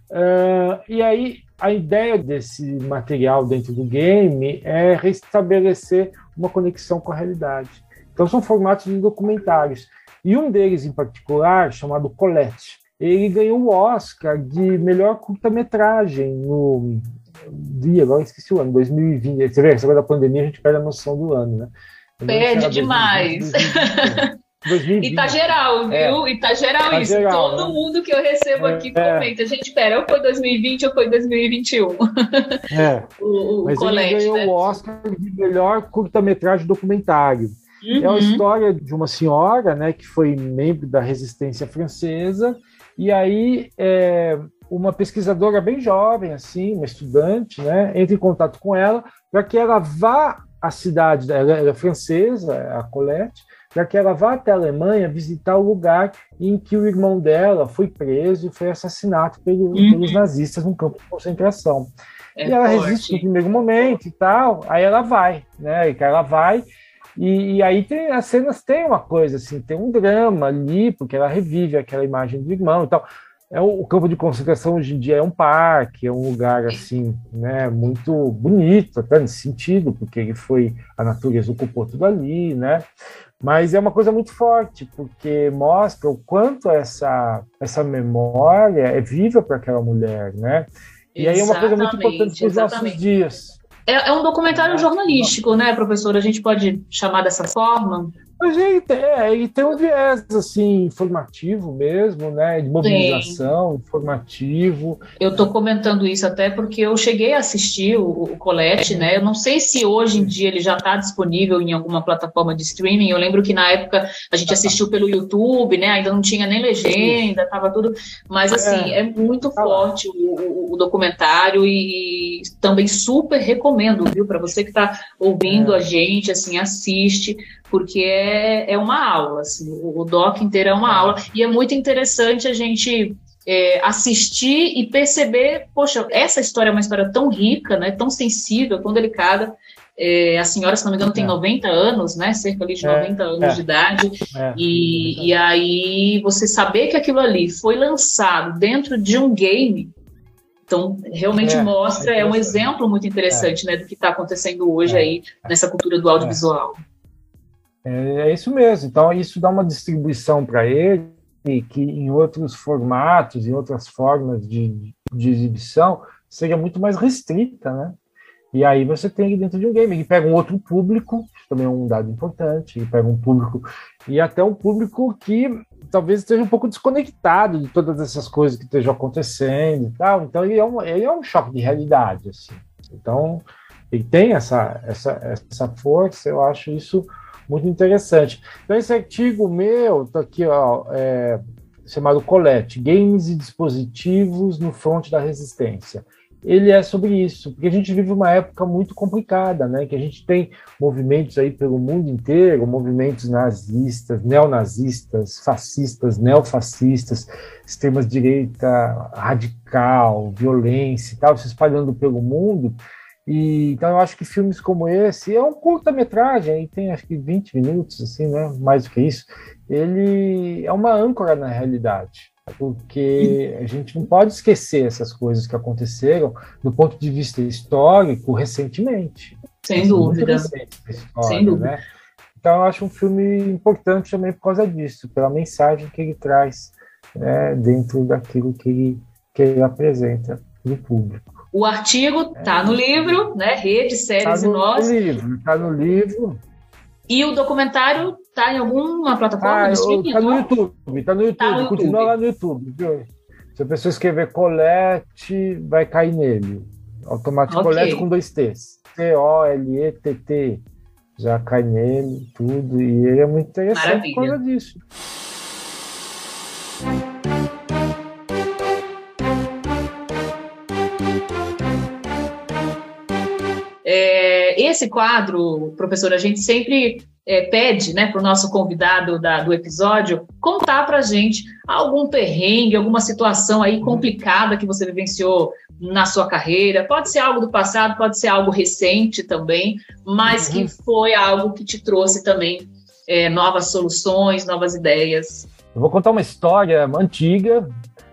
[SPEAKER 2] Uh, e aí a ideia desse material dentro do game é restabelecer uma conexão com a realidade. Então são formatos de documentários. E um deles, em particular, chamado Colette, ele ganhou o Oscar de melhor curta-metragem no dia, agora esqueci o ano, 2020. Você vê, essa coisa da pandemia, a gente perde a noção do ano, né?
[SPEAKER 1] Perde demais. 2020. E tá geral, é. viu? É. E tá geral tá isso. Geral, Todo né? mundo que eu recebo é, aqui comenta. Gente, espera, ou foi 2020 ou foi 2021.
[SPEAKER 2] É. o, o Mas Colette, ele ganhou né? o Oscar de melhor curta-metragem documentário. Uhum. É a história de uma senhora, né, que foi membro da resistência francesa, e aí é, uma pesquisadora bem jovem, assim, uma estudante, né, entra em contato com ela para que ela vá à cidade, ela, ela é francesa, a Colette, para que ela vá até a Alemanha visitar o lugar em que o irmão dela foi preso e foi assassinado pelo, uhum. pelos nazistas num campo de concentração. É e ela forte. resiste no primeiro momento e tal, aí ela vai, né? E ela vai e, e, aí tem, as cenas têm uma coisa assim, tem um drama ali, porque ela revive aquela imagem do irmão e tal. É o, o campo de concentração hoje em dia é um parque, é um lugar assim, né, muito bonito até nesse sentido, porque ele foi a natureza ocupou tudo ali, né? Mas é uma coisa muito forte, porque mostra o quanto essa essa memória é viva para aquela mulher, né? E aí é uma coisa muito importante para os nossos dias
[SPEAKER 1] é, é um documentário jornalístico, né, professor? A gente pode chamar dessa forma?
[SPEAKER 2] Mas tem, é, ele tem um viés assim informativo mesmo, né, de mobilização, Sim. informativo.
[SPEAKER 1] Eu estou comentando isso até porque eu cheguei a assistir o, o Colette, né? Eu não sei se hoje em dia ele já está disponível em alguma plataforma de streaming. Eu lembro que na época a gente assistiu pelo YouTube, né? Ainda não tinha nem legenda, estava tudo. Mas assim é, é muito tá forte o, o, o, documentário e também super recomendo, viu, para você que está ouvindo é. a gente, assim, assiste porque é, é uma aula, assim, o, o doc inteiro é uma aula, e é muito interessante a gente é, assistir e perceber, poxa, essa história é uma história tão rica, né, tão sensível, tão delicada, é, a senhora, se não me engano, tem 90 é. anos, né? Cerca de 90 é, anos é, de idade. É, e, e aí você saber que aquilo ali foi lançado dentro de um game, então realmente mostra, é, um exemplo muito interessante né, do que está acontecendo hoje aí nessa cultura do audiovisual.
[SPEAKER 2] É, é isso mesmo. Então, isso dá uma distribuição para ele que em outros formatos, em outras formas de, de exibição, seria muito mais restrita, né? E aí você tem dentro de um game, ele pega um outro público, também é um dado importante, ele pega um público, e até um público que talvez esteja um pouco desconectado de todas essas coisas que estejam acontecendo e tal. Então ele é um, ele é um choque de realidade, assim. Então ele tem essa, essa, essa força, eu acho isso muito interessante. Então, esse artigo meu está aqui, ó, é, chamado Colette, Games e Dispositivos no Fronte da Resistência. Ele é sobre isso, porque a gente vive uma época muito complicada, né? Que a gente tem movimentos aí pelo mundo inteiro, movimentos nazistas, neonazistas, fascistas, neofascistas, extremas direita radical, violência e tal, se espalhando pelo mundo. E, então eu acho que filmes como esse, é um curta-metragem, aí tem acho que 20 minutos, assim, né? Mais do que isso. Ele é uma âncora na realidade, porque a gente não pode esquecer essas coisas que aconteceram do ponto de vista histórico recentemente.
[SPEAKER 1] Sem dúvida. História, Sem dúvida. Né?
[SPEAKER 2] Então eu acho um filme importante também por causa disso, pela mensagem que ele traz né, dentro daquilo que ele, que ele apresenta para o público.
[SPEAKER 1] O artigo está no livro, né? Rede, séries tá e nós.
[SPEAKER 2] Está no livro.
[SPEAKER 1] E o documentário está em alguma plataforma ah,
[SPEAKER 2] Está no YouTube, está no YouTube, tá no YouTube. continua lá no YouTube. Se a pessoa escrever colete, vai cair nele. Automático okay. colete com dois T's. C-O-L-E-T-T. Já cai nele, tudo. E ele é muito interessante Maravilha. por causa disso.
[SPEAKER 1] É, esse quadro, professor, a gente sempre é, pede né, para o nosso convidado da, do episódio contar para a gente algum perrengue, alguma situação aí complicada que você vivenciou na sua carreira. Pode ser algo do passado, pode ser algo recente também, mas que uhum. foi algo que te trouxe também é, novas soluções, novas ideias.
[SPEAKER 2] Eu vou contar uma história antiga,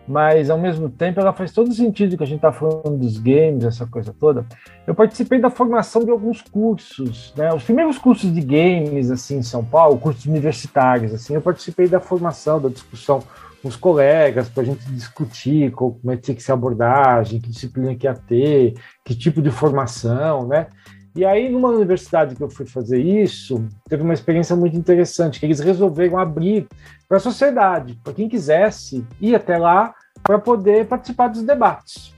[SPEAKER 2] mas ao mesmo tempo ela faz todo sentido que a gente está falando dos games, essa coisa toda. Eu participei da formação de alguns cursos, né? Os primeiros cursos de games assim em São Paulo, cursos universitários, assim, eu participei da formação, da discussão com os colegas para a gente discutir como é que tinha que ser a abordagem, que disciplina que ia ter, que tipo de formação, né? E aí, numa universidade que eu fui fazer isso, teve uma experiência muito interessante, que eles resolveram abrir para a sociedade, para quem quisesse ir até lá para poder participar dos debates.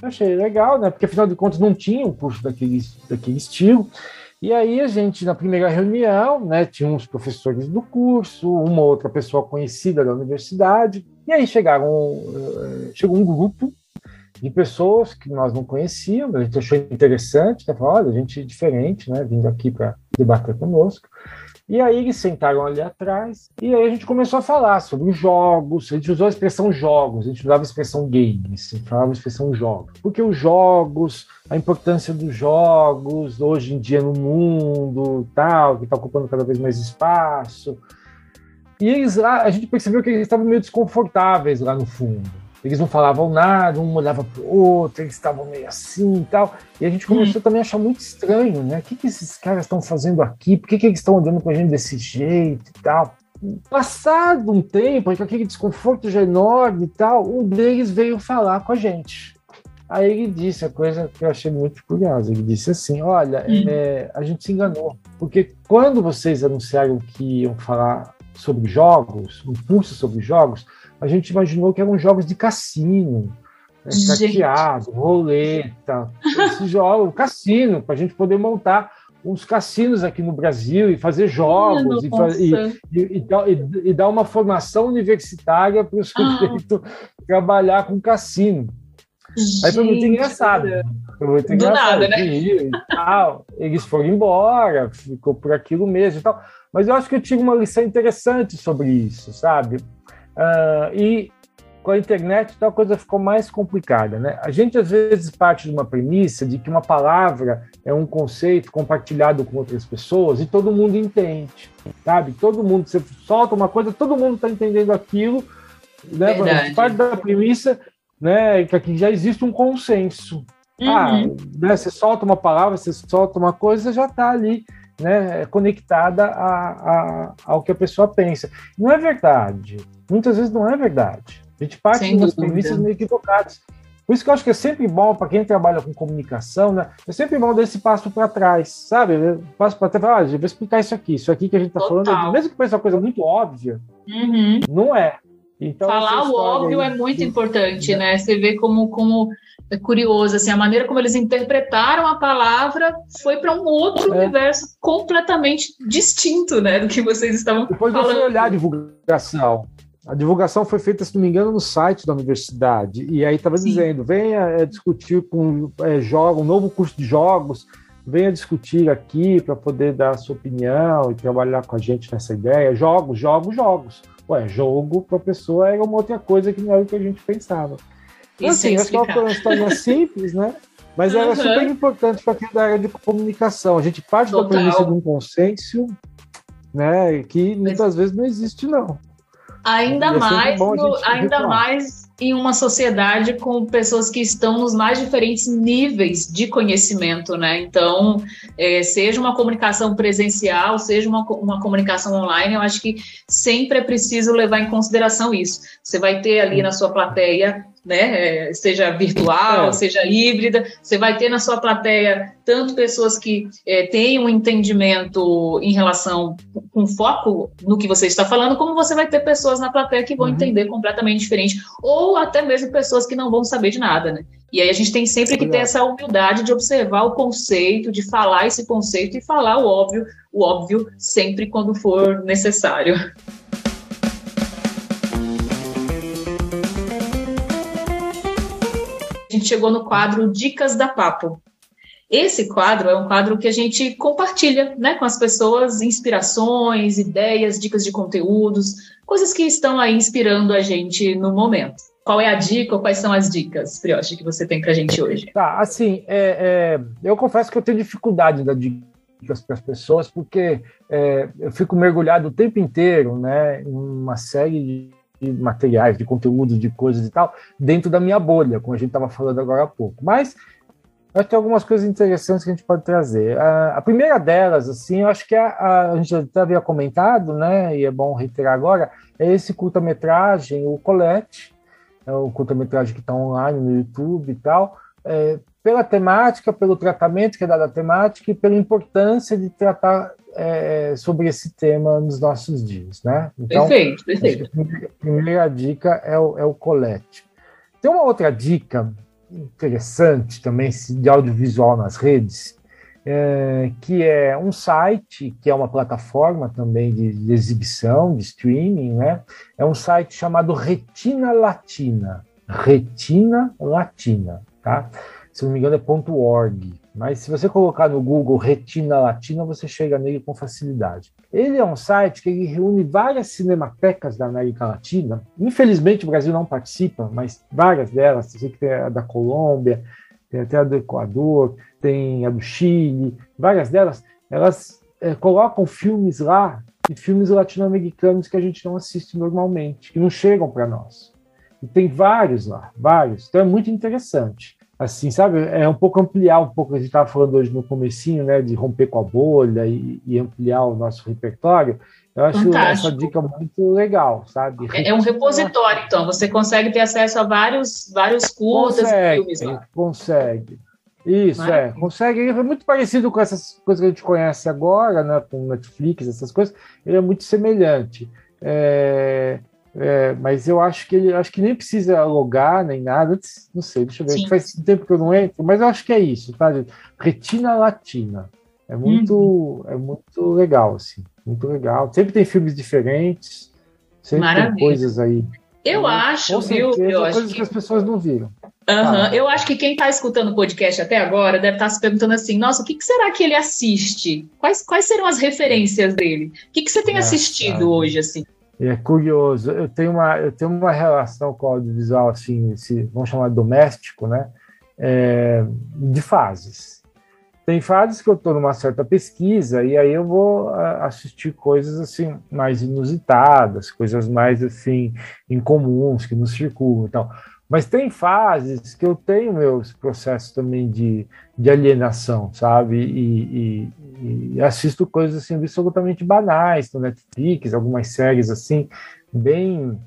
[SPEAKER 2] Eu achei legal, né? Porque afinal de contas não tinha um curso daquele, daquele estilo. E aí a gente, na primeira reunião, né, tinha uns professores do curso, uma outra pessoa conhecida da universidade, e aí chegaram, eh, chegou um grupo de pessoas que nós não conhecíamos, a gente achou interessante, né? Falou, olha, gente é diferente, né, vindo aqui para debater conosco. E aí eles sentaram ali atrás, e aí a gente começou a falar sobre jogos, a gente usou a expressão jogos, a gente usava a expressão games, a gente falava a expressão jogos. Porque os jogos, a importância dos jogos hoje em dia no mundo, tal, que está ocupando cada vez mais espaço. E eles lá, a gente percebeu que eles estavam meio desconfortáveis lá no fundo eles não falavam nada, um olhava para o outro, eles estavam meio assim e tal. E a gente começou hum. também a achar muito estranho, né? O que, que esses caras estão fazendo aqui? Por que, que eles estão andando com a gente desse jeito e tal? Passado um tempo, aquele desconforto já enorme e tal, um deles veio falar com a gente. Aí ele disse a coisa que eu achei muito curiosa. Ele disse assim: Olha, hum. é, a gente se enganou, porque quando vocês anunciaram que iam falar sobre jogos, um curso sobre jogos, a gente imaginou que eram jogos de cassino, né, cateado, roleta, esse jogo, cassino, para a gente poder montar uns cassinos aqui no Brasil e fazer jogos e, e, e, e, dar uma formação universitária para os ah. sujeitos trabalhar com cassino. Gente, Aí foi muito engraçado. Foi muito Do engraçado. Nada, né? tal. Eles foram embora, ficou por aquilo mesmo e tal. Mas eu acho que eu tive uma lição interessante sobre isso, sabe? Uh, e com a internet então a coisa ficou mais complicada, né? A gente às vezes parte de uma premissa de que uma palavra é um conceito compartilhado com outras pessoas e todo mundo entende, sabe? Todo mundo, você solta uma coisa, todo mundo está entendendo aquilo, né? Verdade. Parte da premissa, né, que aqui já existe um consenso. Uhum. Ah, né, você solta uma palavra, você solta uma coisa, já está ali né, conectada a, a, ao que a pessoa pensa. Não é verdade. Muitas vezes não é verdade. A gente parte das premissas meio equivocadas. Por isso que eu acho que é sempre bom para quem trabalha com comunicação, né? É sempre bom dar esse passo para trás, sabe? Passo para trás, ah, vou explicar isso aqui. Isso aqui que a gente está falando, mesmo que pareça uma coisa muito óbvia,
[SPEAKER 1] uhum.
[SPEAKER 2] não é.
[SPEAKER 1] Então, Falar o óbvio aí, é muito importante, né? Você vê como, como é curioso, assim, a maneira como eles interpretaram a palavra foi para um outro é. universo completamente distinto, né, do que vocês estavam
[SPEAKER 2] Depois
[SPEAKER 1] falando.
[SPEAKER 2] Depois fui olhar a divulgação. A divulgação foi feita, se não me engano, no site da universidade. E aí estava dizendo: venha é, discutir com é, jogo, um novo curso de jogos, venha discutir aqui para poder dar a sua opinião e trabalhar com a gente nessa ideia. Jogos, jogos, jogos. Ué, jogo para a pessoa era uma outra coisa que não era o que a gente pensava. Então, assim, acho que é uma história simples, né? Mas uhum. era super importante para quem é da área de comunicação. A gente parte Total. da premissa de um consenso, né? Que muitas vezes não existe, não.
[SPEAKER 1] Ainda é mais, no, ainda mais em uma sociedade com pessoas que estão nos mais diferentes níveis de conhecimento, né? Então, é, seja uma comunicação presencial, seja uma, uma comunicação online, eu acho que sempre é preciso levar em consideração isso. Você vai ter ali na sua plateia né? É, seja virtual, é. seja híbrida. Você vai ter na sua plateia tanto pessoas que é, têm um entendimento em relação com foco no que você está falando, como você vai ter pessoas na plateia que vão uhum. entender completamente diferente, ou até mesmo pessoas que não vão saber de nada, né? E aí a gente tem sempre que ter essa humildade de observar o conceito, de falar esse conceito e falar o óbvio, o óbvio sempre quando for necessário. Gente chegou no quadro Dicas da Papo. Esse quadro é um quadro que a gente compartilha né, com as pessoas inspirações, ideias, dicas de conteúdos, coisas que estão aí inspirando a gente no momento. Qual é a dica ou quais são as dicas, Prioche, que você tem para a gente hoje?
[SPEAKER 2] Tá, assim, é, é, eu confesso que eu tenho dificuldade de dar dicas para as pessoas, porque é, eu fico mergulhado o tempo inteiro né, em uma série de materiais, de conteúdos, de coisas e tal, dentro da minha bolha, como a gente estava falando agora há pouco. Mas acho que tem algumas coisas interessantes que a gente pode trazer. A, a primeira delas, assim, eu acho que a, a, a gente já havia comentado, né, e é bom reiterar agora, é esse curta-metragem, o Colette, é o curta-metragem que está online no YouTube e tal, é, pela temática, pelo tratamento que é dado à temática e pela importância de tratar é, sobre esse tema nos nossos dias, né?
[SPEAKER 1] Então, perfeito, perfeito.
[SPEAKER 2] A primeira, a primeira dica é o, é o colete. Tem uma outra dica interessante também de audiovisual nas redes, é, que é um site, que é uma plataforma também de, de, exibição, de streaming, né? É um site chamado Retina Latina. Retina Latina, tá? Se não me engano é .org. Mas se você colocar no Google Retina Latina, você chega nele com facilidade. Ele é um site que ele reúne várias cinematecas da América Latina. Infelizmente o Brasil não participa, mas várias delas. Você que tem a da Colômbia, tem até a do Equador, tem a do Chile, várias delas, elas é, colocam filmes lá, e filmes latino-americanos que a gente não assiste normalmente, que não chegam para nós. E tem vários lá, vários. Então é muito interessante. Assim, sabe? É um pouco ampliar um pouco, a gente estava falando hoje no comecinho, né, de romper com a bolha e, e ampliar o nosso repertório. Eu acho Fantástico. essa dica muito legal, sabe?
[SPEAKER 1] É, é um repositório, então. Você consegue ter acesso a vários, vários curtas
[SPEAKER 2] consegue, filmes lá. Consegue. Isso, é. Consegue. É muito parecido com essas coisas que a gente conhece agora, né? Com Netflix, essas coisas. Ele é muito semelhante. É, é, mas eu acho que ele acho que nem precisa logar nem nada. Não sei, deixa eu ver. Sim. Faz tempo que eu não entro, mas eu acho que é isso, tá? Retina Latina. É muito, uhum. é muito legal, assim. Muito legal. Sempre tem filmes diferentes, sempre Maravilha. tem coisas aí.
[SPEAKER 1] Eu acho, viu?
[SPEAKER 2] Eu acho coisas que... que... as pessoas não viram.
[SPEAKER 1] Uhum. Ah. Eu acho que quem está escutando o podcast até agora deve estar tá se perguntando assim: nossa, o que, que, será que ele assiste? Quais, quais serão as referências dele? O que, que você tem assistido hoje, assim?
[SPEAKER 2] É curioso. Eu tenho uma, eu tenho uma relação com o audiovisual, assim, esse, vamos chamar de doméstico, né? É, de fases. Tem fases que eu estou numa certa pesquisa e aí eu vou assistir coisas assim mais inusitadas, coisas mais assim incomuns que nos circulam e tal. Mas tem fases que eu tenho meus processos também de, de alienação, sabe? E, e, e assisto coisas assim absolutamente banais no Netflix, algumas séries assim bem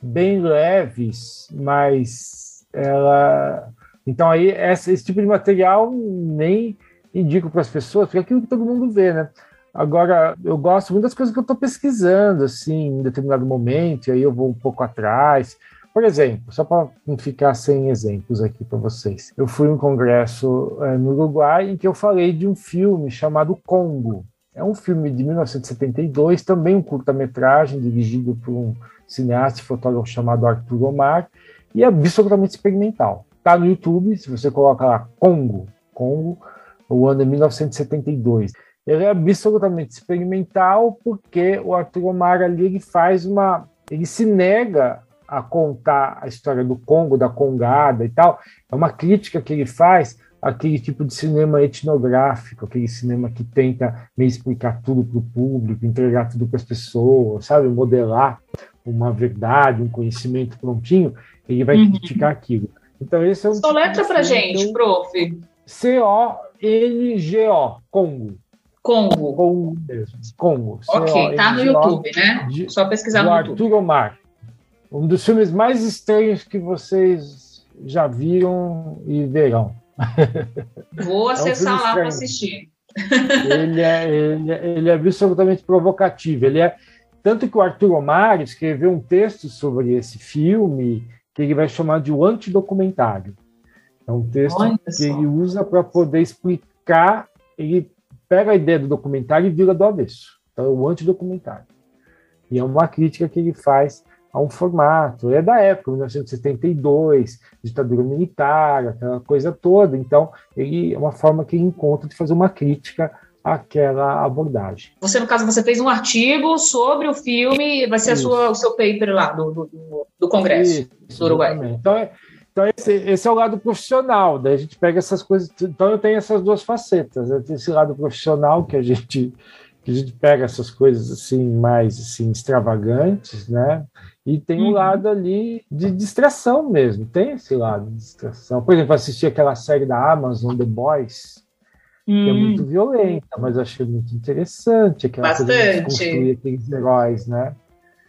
[SPEAKER 2] bem leves, mas ela então aí essa, esse tipo de material nem indico para as pessoas, porque é aquilo que todo mundo vê, né? Agora, eu gosto muito das coisas que eu estou pesquisando, assim, em determinado momento, e aí eu vou um pouco atrás. Por exemplo, só para não ficar sem exemplos aqui para vocês, eu fui em um congresso é, no Uruguai em que eu falei de um filme chamado Congo. É um filme de 1972, também um curta-metragem dirigido por um cineasta e fotógrafo chamado Arthur Omar, e é absolutamente experimental. Está no YouTube, se você coloca lá Congo, Congo, o ano é 1972. Ele é absolutamente experimental porque o Arthur Omar ali ele faz uma, ele se nega a contar a história do Congo, da Congada e tal. É uma crítica que ele faz aquele tipo de cinema etnográfico, aquele cinema que tenta meio explicar tudo para o público, entregar tudo para as pessoas, sabe, modelar uma verdade, um conhecimento prontinho. Ele vai uhum. criticar aquilo. Então esse é um.
[SPEAKER 1] Só tipo letra para gente, prof.
[SPEAKER 2] C-O-N-G-O, Congo.
[SPEAKER 1] Congo.
[SPEAKER 2] Congo mesmo. Congo.
[SPEAKER 1] Ok, tá no YouTube, né? Só pesquisar no
[SPEAKER 2] YouTube. Arthur Omar. Um dos filmes mais estranhos que vocês já viram e verão.
[SPEAKER 1] Vou acessar é um lá para assistir.
[SPEAKER 2] Ele é, ele, é, ele é absolutamente provocativo. Ele é tanto que o Arthur Omar escreveu um texto sobre esse filme que ele vai chamar de o antidocumentário. É um texto Olha que só. ele usa para poder explicar. Ele pega a ideia do documentário e vira do avesso. Então, é o antidocumentário. E é uma crítica que ele faz a um formato. É da época, 1972, ditadura militar, aquela coisa toda. Então, ele é uma forma que ele encontra de fazer uma crítica àquela abordagem.
[SPEAKER 1] Você, no caso, você fez um artigo sobre o filme, vai ser a sua, o seu paper lá do, do, do Congresso Isso, do Uruguai.
[SPEAKER 2] Então, é, então esse, esse, é o lado profissional, daí a gente pega essas coisas. Então eu tenho essas duas facetas. Eu tenho esse lado profissional que a gente que a gente pega essas coisas assim mais assim extravagantes, né? E tem um uhum. lado ali de distração mesmo. Tem esse lado de distração. Por exemplo, assisti aquela série da Amazon, The Boys, hum. que é hum. muito violenta, mas eu achei muito interessante. Aquela
[SPEAKER 1] Bastante. Construir
[SPEAKER 2] aqueles heróis, né?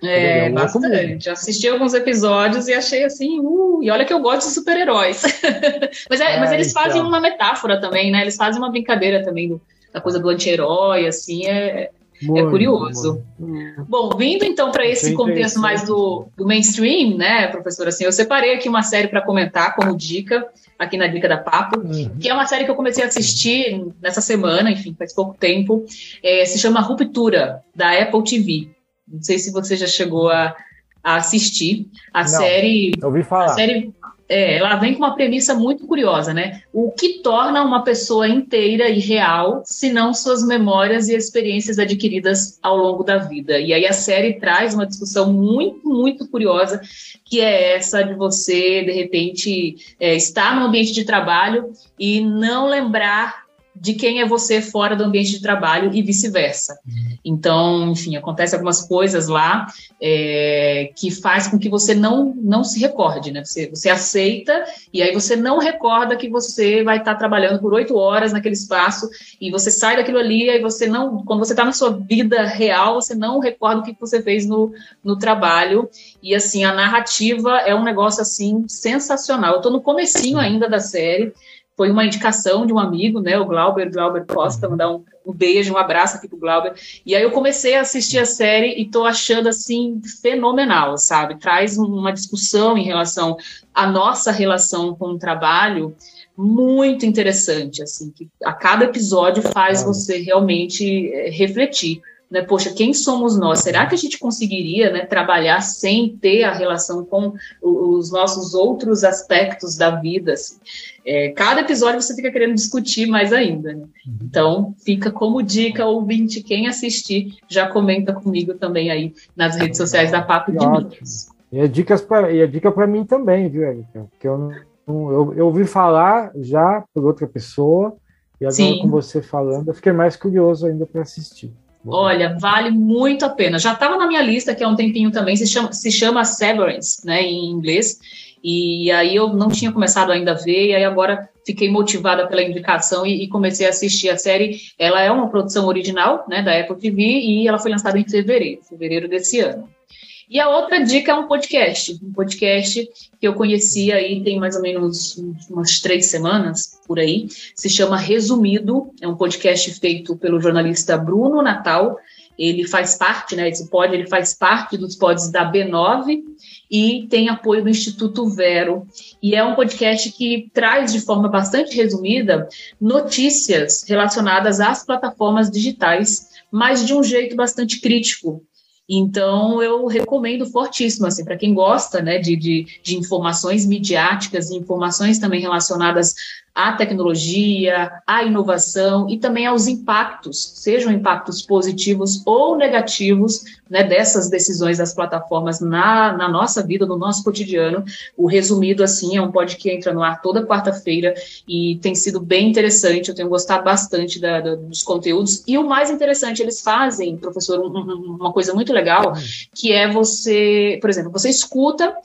[SPEAKER 1] É, é bastante. Assisti alguns episódios e achei assim, uh, e olha que eu gosto de super-heróis. mas, é, é, mas eles fazem então. uma metáfora também, né? Eles fazem uma brincadeira também do, da coisa do anti-herói, assim, é, muito, é curioso. Muito. Bom, vindo então para esse contexto mais do, do, mainstream, né, professor? Assim, eu separei aqui uma série para comentar como dica, aqui na Dica da Papo, uhum. que é uma série que eu comecei a assistir nessa semana, enfim, faz pouco tempo. É, se chama Ruptura, da Apple TV. Não sei se você já chegou a, a assistir. A Não, série.
[SPEAKER 2] Ouvi falar.
[SPEAKER 1] A série é, ela vem com uma premissa muito curiosa, né? O que torna uma pessoa inteira e real, se não suas memórias e experiências adquiridas ao longo da vida? E aí a série traz uma discussão muito, muito curiosa, que é essa de você, de repente, é, estar no ambiente de trabalho e não lembrar de quem é você fora do ambiente de trabalho e vice-versa. Então, enfim, acontece algumas coisas lá é, que faz com que você não, não se recorde, né? Você, você aceita e aí você não recorda que você vai estar trabalhando por oito horas naquele espaço e você sai daquilo ali e você não, quando você está na sua vida real, você não recorda o que você fez no, no trabalho e assim, a narrativa é um negócio assim sensacional. Eu estou no comecinho ainda da série, foi uma indicação de um amigo, né, o Glauber, Glauber Costa, mandar um, um beijo, um abraço aqui pro Glauber. E aí eu comecei a assistir a série e tô achando assim fenomenal, sabe? Traz uma discussão em relação à nossa relação com o trabalho muito interessante, assim, que a cada episódio faz você realmente é, refletir né, poxa, quem somos nós? Será que a gente conseguiria né, trabalhar sem ter a relação com os nossos outros aspectos da vida? Assim? É, cada episódio você fica querendo discutir mais ainda. Né? Uhum. Então, fica como dica, ouvinte, quem assistir, já comenta comigo também aí nas redes sociais da Papo de Mídias.
[SPEAKER 2] E a, dicas pra, e a dica para mim também, viu, Erika? Porque eu, eu, eu ouvi falar já por outra pessoa, e agora Sim. com você falando, eu fiquei mais curioso ainda para assistir.
[SPEAKER 1] Olha, vale muito a pena. Já estava na minha lista que há um tempinho também, se chama, se chama Severance, né, em inglês. E aí eu não tinha começado ainda a ver, e aí agora fiquei motivada pela indicação e, e, comecei a assistir a série. Ela é uma produção original, né, da Apple TV, e ela foi lançada em fevereiro, fevereiro desse ano. E a outra dica é um podcast, um podcast que eu conheci aí tem mais ou menos umas três semanas por aí. Se chama Resumido, é um podcast feito pelo jornalista Bruno Natal. Ele faz parte, né? Esse pod, ele faz parte dos pods da B9 e tem apoio do Instituto Vero. E é um podcast que traz de forma bastante resumida notícias relacionadas às plataformas digitais, mas de um jeito bastante crítico. Então, eu recomendo fortíssimo, assim, para quem gosta, né, de, de, de informações midiáticas informações também relacionadas à tecnologia, à inovação e também aos impactos, sejam impactos positivos ou negativos, né, dessas decisões das plataformas na, na nossa vida, no nosso cotidiano. O resumido, assim, é um pod que entra no ar toda quarta-feira e tem sido bem interessante, eu tenho gostado bastante da, da, dos conteúdos. E o mais interessante, eles fazem, professor, um, uma coisa muito legal, que é você, por exemplo, você escuta,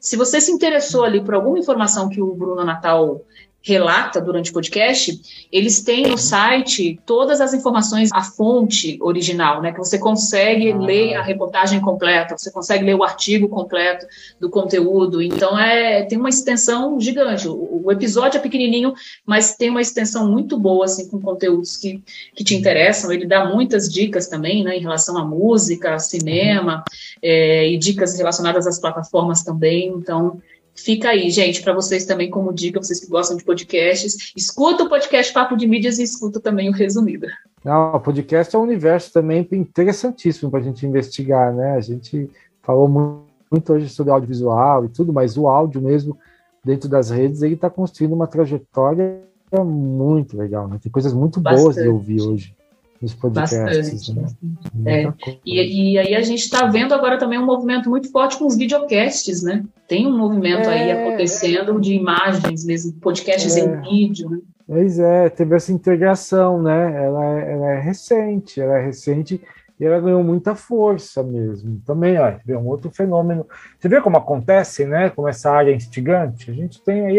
[SPEAKER 1] se você se interessou ali por alguma informação que o Bruno Natal relata durante o podcast, eles têm no site todas as informações, a fonte original, né? Que você consegue ah. ler a reportagem completa, você consegue ler o artigo completo do conteúdo. Então é tem uma extensão gigante. O, o episódio é pequenininho, mas tem uma extensão muito boa assim com conteúdos que, que te interessam. Ele dá muitas dicas também, né? Em relação à música, cinema é, e dicas relacionadas às plataformas também. Então Fica aí, gente, para vocês também, como dica, vocês que gostam de podcasts, escuta o podcast Papo de Mídias e escuta também o resumido.
[SPEAKER 2] Não, o podcast é um universo também interessantíssimo para a gente investigar, né? A gente falou muito hoje sobre audiovisual e tudo, mas o áudio mesmo, dentro das redes, ele está construindo uma trajetória muito legal, né? Tem coisas muito Bastante. boas de ouvir hoje nos podcasts. Bastante,
[SPEAKER 1] né? É. E, e, aí a gente está vendo agora também um movimento muito forte com os videocasts, né? Tem um movimento é, aí acontecendo de imagens mesmo, podcasts é. em vídeo, né?
[SPEAKER 2] Pois é, teve essa integração, né? Ela, é, ela é recente, ela é recente e ela ganhou muita força mesmo. Também, ó, é um outro fenômeno. Você vê como acontece, né? Como essa área instigante? A gente tem aí,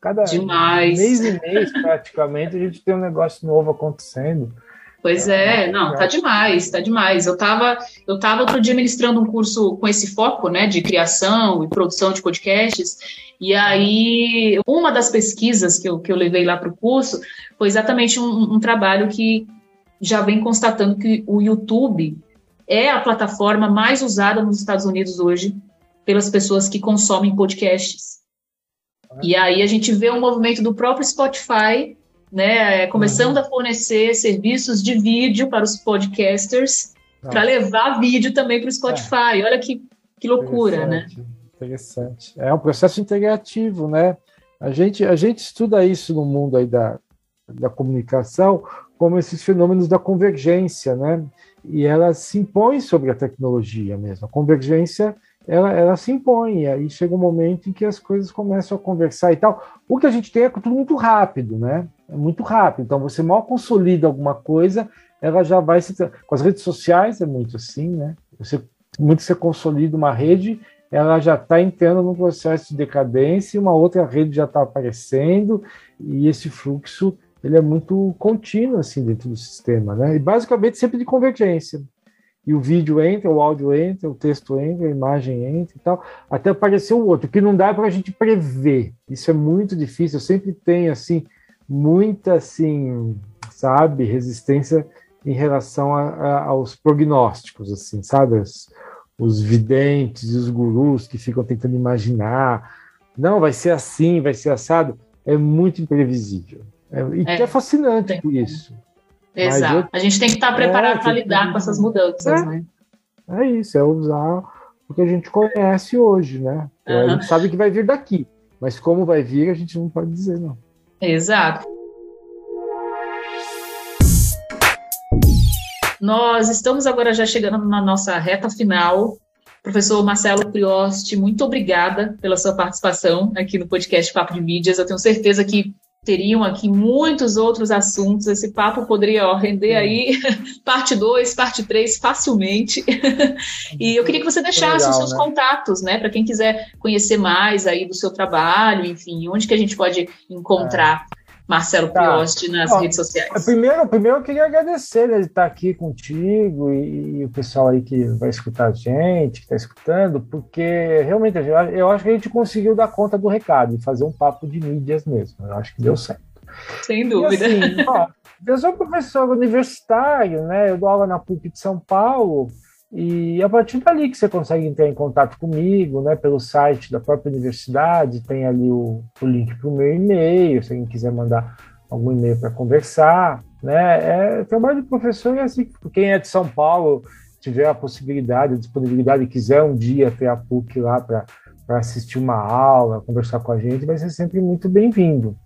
[SPEAKER 2] cada
[SPEAKER 1] Demais.
[SPEAKER 2] mês e mês, praticamente, a gente tem um negócio novo acontecendo.
[SPEAKER 1] Pois é, não, tá demais, tá demais. Eu tava, eu tava outro dia ministrando um curso com esse foco, né, de criação e produção de podcasts, e aí uma das pesquisas que eu, que eu levei lá para o curso foi exatamente um, um trabalho que já vem constatando que o YouTube é a plataforma mais usada nos Estados Unidos hoje pelas pessoas que consomem podcasts. E aí a gente vê um movimento do próprio Spotify né, é, começando uhum. a fornecer serviços de vídeo para os podcasters, para levar vídeo também para o Spotify. É. Olha que, que loucura, né?
[SPEAKER 2] Interessante. É um processo integrativo, né? A gente, a gente estuda isso no mundo aí da, da comunicação como esses fenômenos da convergência, né? E ela se impõe sobre a tecnologia mesmo. A convergência ela, ela se impõe, e aí chega um momento em que as coisas começam a conversar e tal. O que a gente tem é tudo muito rápido, né? É muito rápido. Então, você mal consolida alguma coisa, ela já vai se. Com as redes sociais é muito assim, né? Você, muito você consolida uma rede, ela já está entrando num processo de decadência, e uma outra rede já está aparecendo, e esse fluxo ele é muito contínuo assim dentro do sistema, né? E basicamente sempre de convergência e o vídeo entra, o áudio entra, o texto entra, a imagem entra e tal, até aparecer o outro, que não dá para a gente prever. Isso é muito difícil. Eu sempre tenho assim muita assim, sabe, resistência em relação a, a, aos prognósticos, assim, sabe, os, os videntes e os gurus que ficam tentando imaginar, não, vai ser assim, vai ser assado, é muito imprevisível. É, e é, que é fascinante por isso.
[SPEAKER 1] Exato. Eu, a gente tem que estar tá preparado é, para lidar com essas mudanças, é, né? É
[SPEAKER 2] isso, é usar o que a gente conhece hoje, né? Uhum. A gente sabe que vai vir daqui, mas como vai vir, a gente não pode dizer, não.
[SPEAKER 1] Exato. Nós estamos agora já chegando na nossa reta final. Professor Marcelo Priosti, muito obrigada pela sua participação aqui no podcast Papo de Mídias. Eu tenho certeza que teriam aqui muitos outros assuntos. Esse papo poderia ó, render é. aí parte 2, parte 3 facilmente. e eu queria que você deixasse Legal, os seus né? contatos, né, para quem quiser conhecer mais aí do seu trabalho, enfim, onde que a gente pode encontrar. Marcelo tá. Prioste nas Bom, redes sociais.
[SPEAKER 2] Primeiro, primeiro eu queria agradecer ele estar aqui contigo e, e, o pessoal aí que vai escutar a gente, que está escutando, porque realmente eu acho que a gente conseguiu dar conta do recado e fazer um papo de mídias mesmo. Eu acho que deu certo.
[SPEAKER 1] Sem dúvida.
[SPEAKER 2] E assim, ó, eu sou professor universitário, né? Eu dou aula na PUC de São Paulo. E a partir dali que você consegue entrar em contato comigo, né, pelo site da própria universidade, tem ali o, o link para o meu e-mail, se alguém quiser mandar algum e-mail para conversar, né, é trabalho de professor é assim, quem é de São Paulo tiver a possibilidade, a disponibilidade e quiser um dia ter a PUC lá para assistir uma aula, conversar com a gente, vai ser sempre muito bem-vindo.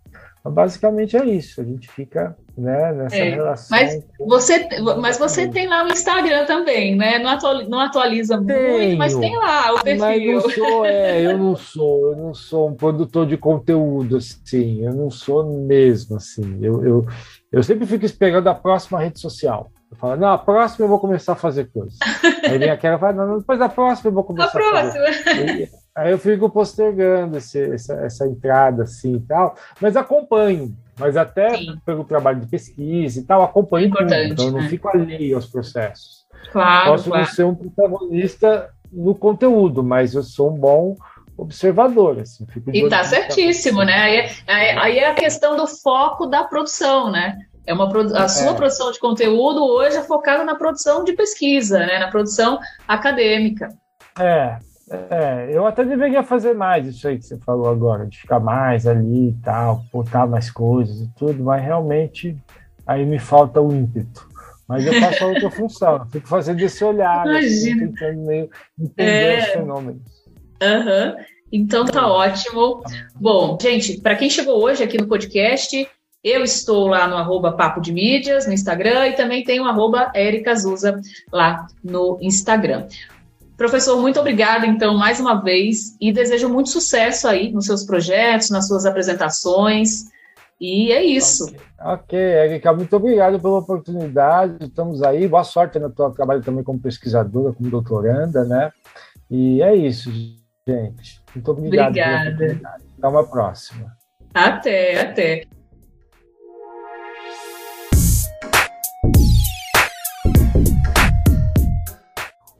[SPEAKER 2] Então, basicamente é isso, a gente fica né, nessa é, relação.
[SPEAKER 1] Mas você, mas você tem lá o Instagram também, né? Não, atualiza, não atualiza muito, mas tem lá o perfil. Mas
[SPEAKER 2] não sou, é, eu não sou, eu não sou um produtor de conteúdo assim, eu não sou mesmo assim. Eu, eu, eu sempre fico esperando a próxima rede social. Eu falo, não, a próxima eu vou começar a fazer coisa. Aí vem aquela e fala, não, depois da próxima eu vou começar a, a fazer. Aí eu fico postergando esse, essa, essa entrada assim e tal, mas acompanho. Mas até Sim. pelo trabalho de pesquisa e tal, acompanho Importante, tudo, então eu não né? fico alheio aos processos.
[SPEAKER 3] Claro,
[SPEAKER 2] Posso
[SPEAKER 3] claro.
[SPEAKER 2] não ser um protagonista no conteúdo, mas eu sou um bom observador. Assim,
[SPEAKER 3] e tá certíssimo, né? Aí, é, aí, aí, é a questão do foco da produção, né? É uma a sua é. produção de conteúdo hoje é focada na produção de pesquisa, né? Na produção acadêmica.
[SPEAKER 2] É, é, eu até deveria fazer mais isso aí que você falou agora, de ficar mais ali e tal, botar mais coisas e tudo, mas realmente aí me falta o ímpeto. Mas eu faço a outra função, eu fico fazendo esse olhar, assim, tentando meio entender é... os fenômenos.
[SPEAKER 3] Uhum. Então tá ótimo. Bom, gente, para quem chegou hoje aqui no podcast, eu estou lá no arroba Papo de Mídias, no Instagram, e também tem o arroba Erika Zuza lá no Instagram. Professor, muito obrigada, então, mais uma vez, e desejo muito sucesso aí nos seus projetos, nas suas apresentações. E é isso.
[SPEAKER 2] Ok, Erika, muito obrigado pela oportunidade. Estamos aí. Boa sorte no teu trabalho também como pesquisadora, como doutoranda, né? E é isso, gente. Muito obrigado.
[SPEAKER 3] Obrigada.
[SPEAKER 2] Até uma próxima.
[SPEAKER 3] Até, até.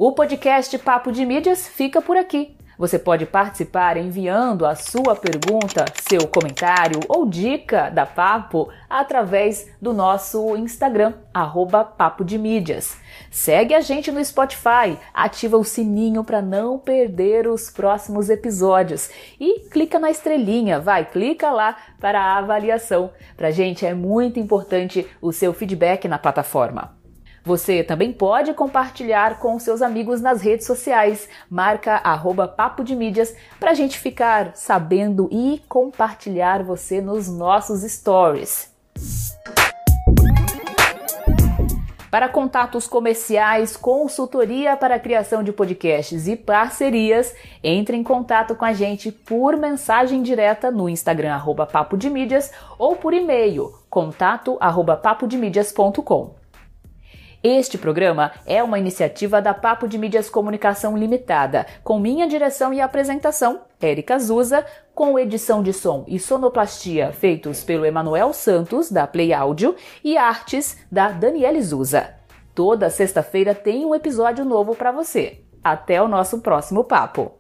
[SPEAKER 1] O podcast Papo de Mídias fica por aqui. Você pode participar enviando a sua pergunta, seu comentário ou dica da Papo através do nosso Instagram, arroba Papo de Mídias. Segue a gente no Spotify, ativa o sininho para não perder os próximos episódios e clica na estrelinha, vai, clica lá para a avaliação. Para gente é muito importante o seu feedback na plataforma. Você também pode compartilhar com seus amigos nas redes sociais. Marca arroba Papo de Mídias para a gente ficar sabendo e compartilhar você nos nossos stories. Para contatos comerciais, consultoria para criação de podcasts e parcerias, entre em contato com a gente por mensagem direta no Instagram arroba Papo de Mídias ou por e-mail contato arroba papodemídias.com. Este programa é uma iniciativa da Papo de Mídias Comunicação Limitada, com minha direção e apresentação, Érica Zuza, com edição de som e sonoplastia feitos pelo Emanuel Santos, da Play Áudio, e artes da Daniele Zuza. Toda sexta-feira tem um episódio novo para você. Até o nosso próximo papo!